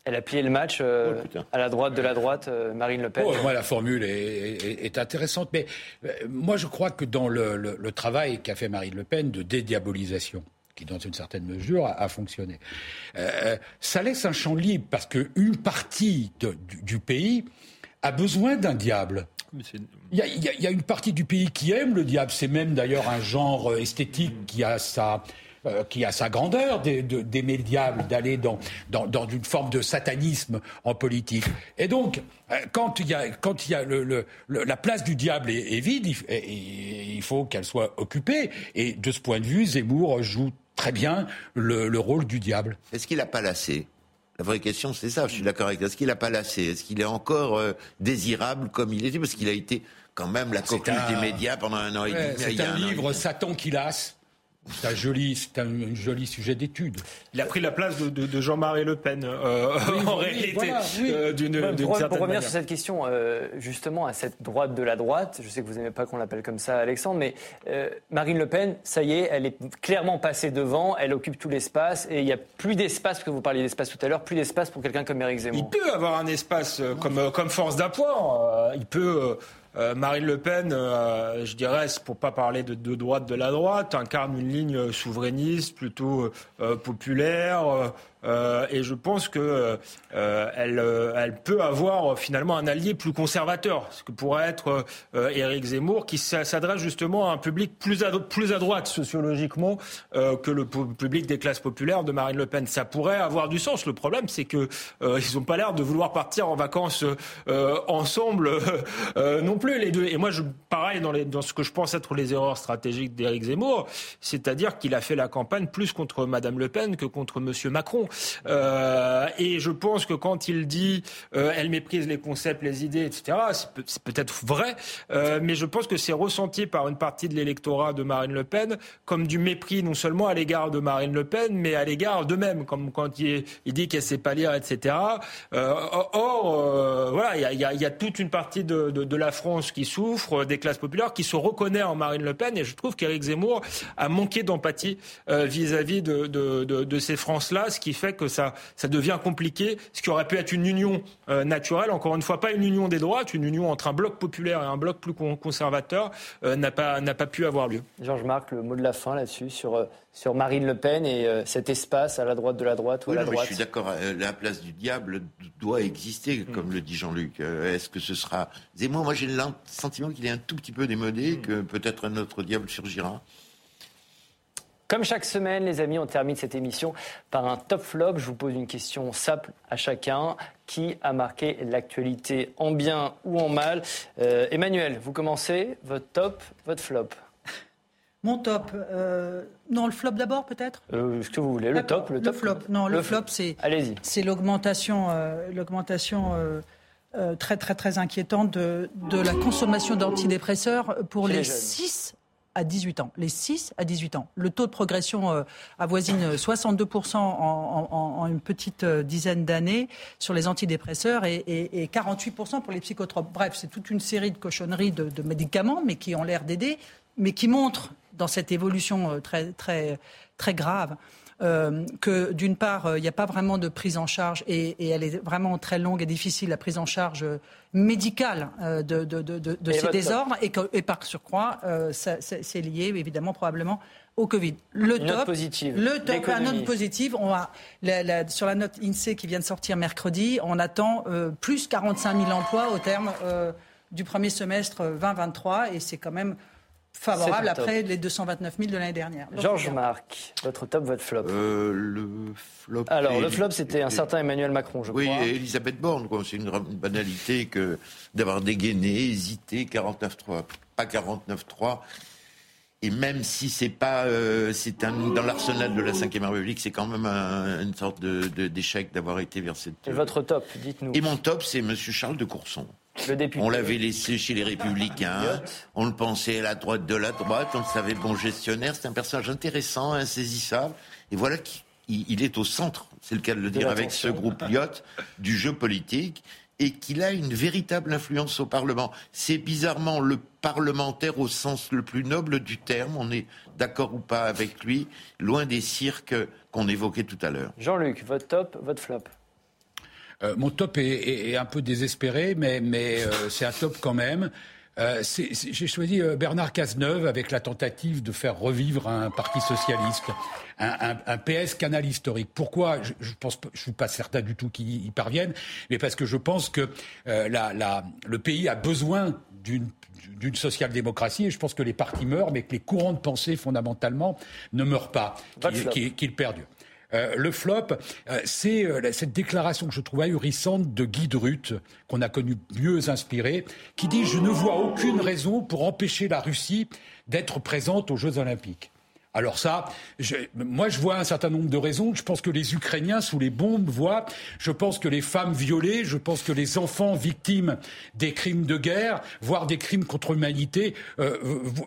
Elle a plié le match euh, oh, à la droite de la droite, euh, Marine Le Pen. Oh, moi, la formule est, intéressante, mais euh, moi, je crois que dans le, travail qu'a fait Marine Le Pen de dédiabolisation, qui dans une certaine mesure a, fonctionné, ça laisse un champ libre parce qu'une partie du, pays a besoin d'un diable. Il y, il y, a, une partie du pays qui aime le diable. C'est même d'ailleurs un genre esthétique qui a sa, euh, qui a sa grandeur d'aimer le diable, d'aller dans, dans, une forme de satanisme en politique. Et donc, euh, quand il y a, quand il y a le, la place du diable est, vide, il, il faut qu'elle soit occupée. Et de ce point de vue, Zemmour joue très bien le, rôle du diable. Est-ce qu'il n'a pas lassé? La vraie question, c'est ça. Je suis d'accord avec. Est-ce qu'il n'a pas lassé? Est-ce qu'il est encore euh, désirable comme il était? Parce qu'il a été quand même la coquille des médias pendant un an et demi. C'est un, livre Satan qui lasse. C'est un joli, c'est un, joli sujet d'étude. Il a pris la place de, Jean-Marie Le Pen euh, en réalité. Euh, pour, revenir sur cette question, euh, justement, à cette droite de la droite, je sais que vous n'aimez pas qu'on l'appelle comme ça, Alexandre, mais Marine Le Pen, ça y est, elle est clairement passée devant, elle occupe tout l'espace et il n'y a plus d'espace, parce que vous parliez d'espace tout à l'heure, plus d'espace pour quelqu'un comme Éric Zemmour. Il peut avoir un espace comme, comme force d'appoint. il peut euh, Marine Le Pen, euh, je dirais, pour pas parler de, de, droite de la droite, incarne une ligne souverainiste plutôt euh, populaire, euh, et je pense que euh, euh, peut avoir finalement un allié plus conservateur, ce que pourrait être Éric Zemmour, qui s'adresse justement à un public plus à, droite sociologiquement que le public des classes populaires de Marine Le Pen. Ça pourrait avoir du sens. Le problème, c'est que ils n'ont pas l'air de vouloir partir en vacances ensemble non plus les deux. Et moi, pareil dans, dans ce que je pense être les erreurs stratégiques d'Éric Zemmour, c'est-à-dire qu'il a fait la campagne plus contre Madame Le Pen que contre Monsieur Macron. Euh, et je pense que quand il dit euh, elle méprise les concepts, les idées, etc., c'est peut-être vrai, euh, mais je pense que c'est ressenti par une partie de l'électorat de Marine Le Pen comme du mépris non seulement à l'égard de Marine Le Pen, mais à l'égard d'eux-mêmes, comme quand il, dit qu'elle sait pas lire, etc. or, voilà, il y a, toute une partie de, la France qui souffre, des classes populaires, qui se reconnaît en Marine Le Pen, et je trouve qu'Éric Zemmour a manqué d'empathie vis-à-vis de, ces France-là, ce qui fait que ça, ça devient compliqué. Ce qui aurait pu être une union euh, naturelle, encore une fois, pas une union des droites, une union entre un bloc populaire et un bloc plus conservateur, euh, n'a pas, n'a pas pu avoir lieu. Georges Marc, le mot de la fin là-dessus, sur, euh, sur Marine Le Pen et cet espace à la droite de la droite ou à la droite. je suis d'accord, la place du diable doit exister, mm. comme le dit Jean-Luc. Est-ce que ce sera Zemmour? Moi, j'ai le sentiment qu'il est un tout petit peu démodé, mm. que peut-être un autre diable surgira. Comme chaque semaine, les amis, on termine cette émission par un top flop. Je vous pose une question simple à chacun. Qui a marqué l'actualité en bien ou en mal? Euh, Emmanuel, vous commencez. Votre top, votre flop. Mon top, euh, non, le flop d'abord peut-être? Euh, Ce que vous voulez, le top, le top? flop, non, le, flop, c'est c'est l'augmentation, l'augmentation très très très inquiétante de, de la consommation d'antidépresseurs pour les, les 6 à 18 ans, les 6 à 18 ans. Le taux de progression euh, avoisine 62% en, une petite euh, dizaine d'années sur les antidépresseurs et, 48% pour les psychotropes. Bref, c'est toute une série de cochonneries de, de médicaments, mais qui ont l'air d'aider, mais qui montrent dans cette évolution euh, très, très, très grave euh, que d'une part, euh, il n'y a pas vraiment de prise en charge et, elle est vraiment très longue et difficile, la prise en charge médicale euh, de, de, ces désordres et, que, et, par surcroît, c'est lié évidemment probablement au Covid. Le top, note positive. Le top, la note positive. On a, sur la note INSEE qui vient de sortir mercredi, on attend plus 45 000 emplois au terme du premier semestre 2023 et c'est quand même favorable après les 229 000 de l'année dernière. Georges Marc, votre top, votre flop euh, Le flop. Alors, le flop, c'était un certain Emmanuel Macron, je crois. Oui, Elisabeth Borne, C'est une banalité que d'avoir dégainé, hésité, 49-3, pas 49-3. Et même si c'est pas, euh, c'est un dans l'arsenal de la Ve République, c'est quand même une sorte d'échec d'avoir été vers cette. Et votre top, dites-nous. Et mon top, c'est Monsieur Charles de Courson. On l'avait laissé chez les Républicains. On le pensait à la droite de la droite. On le savait bon gestionnaire. C'est un personnage intéressant, insaisissable. Et voilà qu'il est au centre, c'est le cas de le dire avec ce groupe Lyot, du jeu politique et qu'il a une véritable influence au Parlement. C'est bizarrement le parlementaire au sens le plus noble du terme. On est d'accord ou pas avec lui, loin des cirques qu'on évoquait tout à l'heure. Jean-Luc, votre top, votre flop mon top est, un peu désespéré, mais, mais c'est un top quand même. Euh, j'ai choisi euh, Bernard Cazeneuve avec la tentative de faire revivre un parti socialiste, un, PS canal historique. Pourquoi? Je ne je suis pas certain du tout qu'ils y parviennent, mais parce que je pense que euh, le pays a besoin d'une d'une social-démocratie et je pense que les partis meurent, mais que les courants de pensée fondamentalement ne meurent pas, qu'ils perdent. Euh, le flop, euh, c'est euh, cette déclaration que je trouve ahurissante de Guy Drut, qu'on a connu mieux inspiré, qui dit Je ne vois aucune raison pour empêcher la Russie d'être présente aux Jeux Olympiques. Alors ça, moi je vois un certain nombre de raisons. Je pense que les Ukrainiens sous les bombes voient. Je pense que les femmes violées, je pense que les enfants victimes des crimes de guerre, voire des crimes contre l'humanité, euh,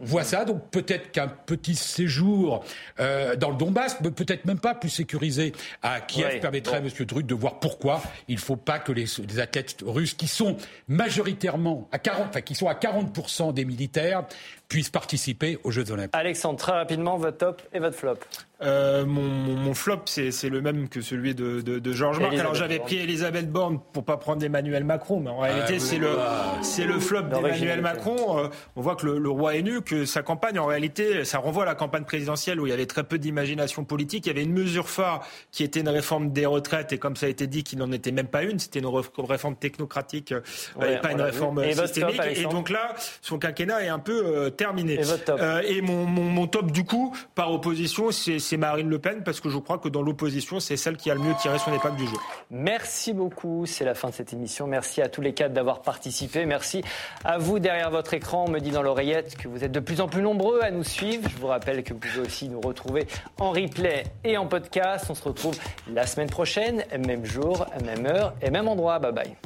voient ça. Donc peut-être qu'un petit séjour euh, dans le Donbass, peut-être même pas plus sécurisé à Kiev, permettrait à M. Drut de voir pourquoi il ne faut pas que les, athlètes russes, qui sont majoritairement à 40, enfin qui sont à 40% des militaires, puissent participer aux Jeux Olympiques. Alexandre, très rapidement, votre top et votre flop. Euh, mon, flop, c'est le même que celui de, de, Georges Marc. Alors j'avais pris Elisabeth Borne pour pas prendre Emmanuel Macron, mais en réalité c'est le c'est le flop d'Emmanuel Macron. Euh, on voit que le, roi est nu, que sa campagne en réalité, ça renvoie à la campagne présidentielle où il y avait très peu d'imagination politique. Il y avait une mesure phare qui était une réforme des retraites et comme ça a été dit, qu'il n'en était même pas une. C'était une réforme technocratique euh, et pas une réforme systémique. et donc là, son quinquennat est un peu terminé. Et, et mon, mon, mon top du coup, par opposition, c'est c'est Marine Le Pen parce que je crois que dans l'opposition, c'est celle qui a le mieux tiré son épingle du jeu. Merci beaucoup. C'est la fin de cette émission. Merci à tous les quatre d'avoir participé. Merci à vous derrière votre écran. On me dit dans l'oreillette que vous êtes de plus en plus nombreux à nous suivre. Je vous rappelle que vous pouvez aussi nous retrouver en replay et en podcast. On se retrouve la semaine prochaine, même jour, même heure et même endroit. Bye bye.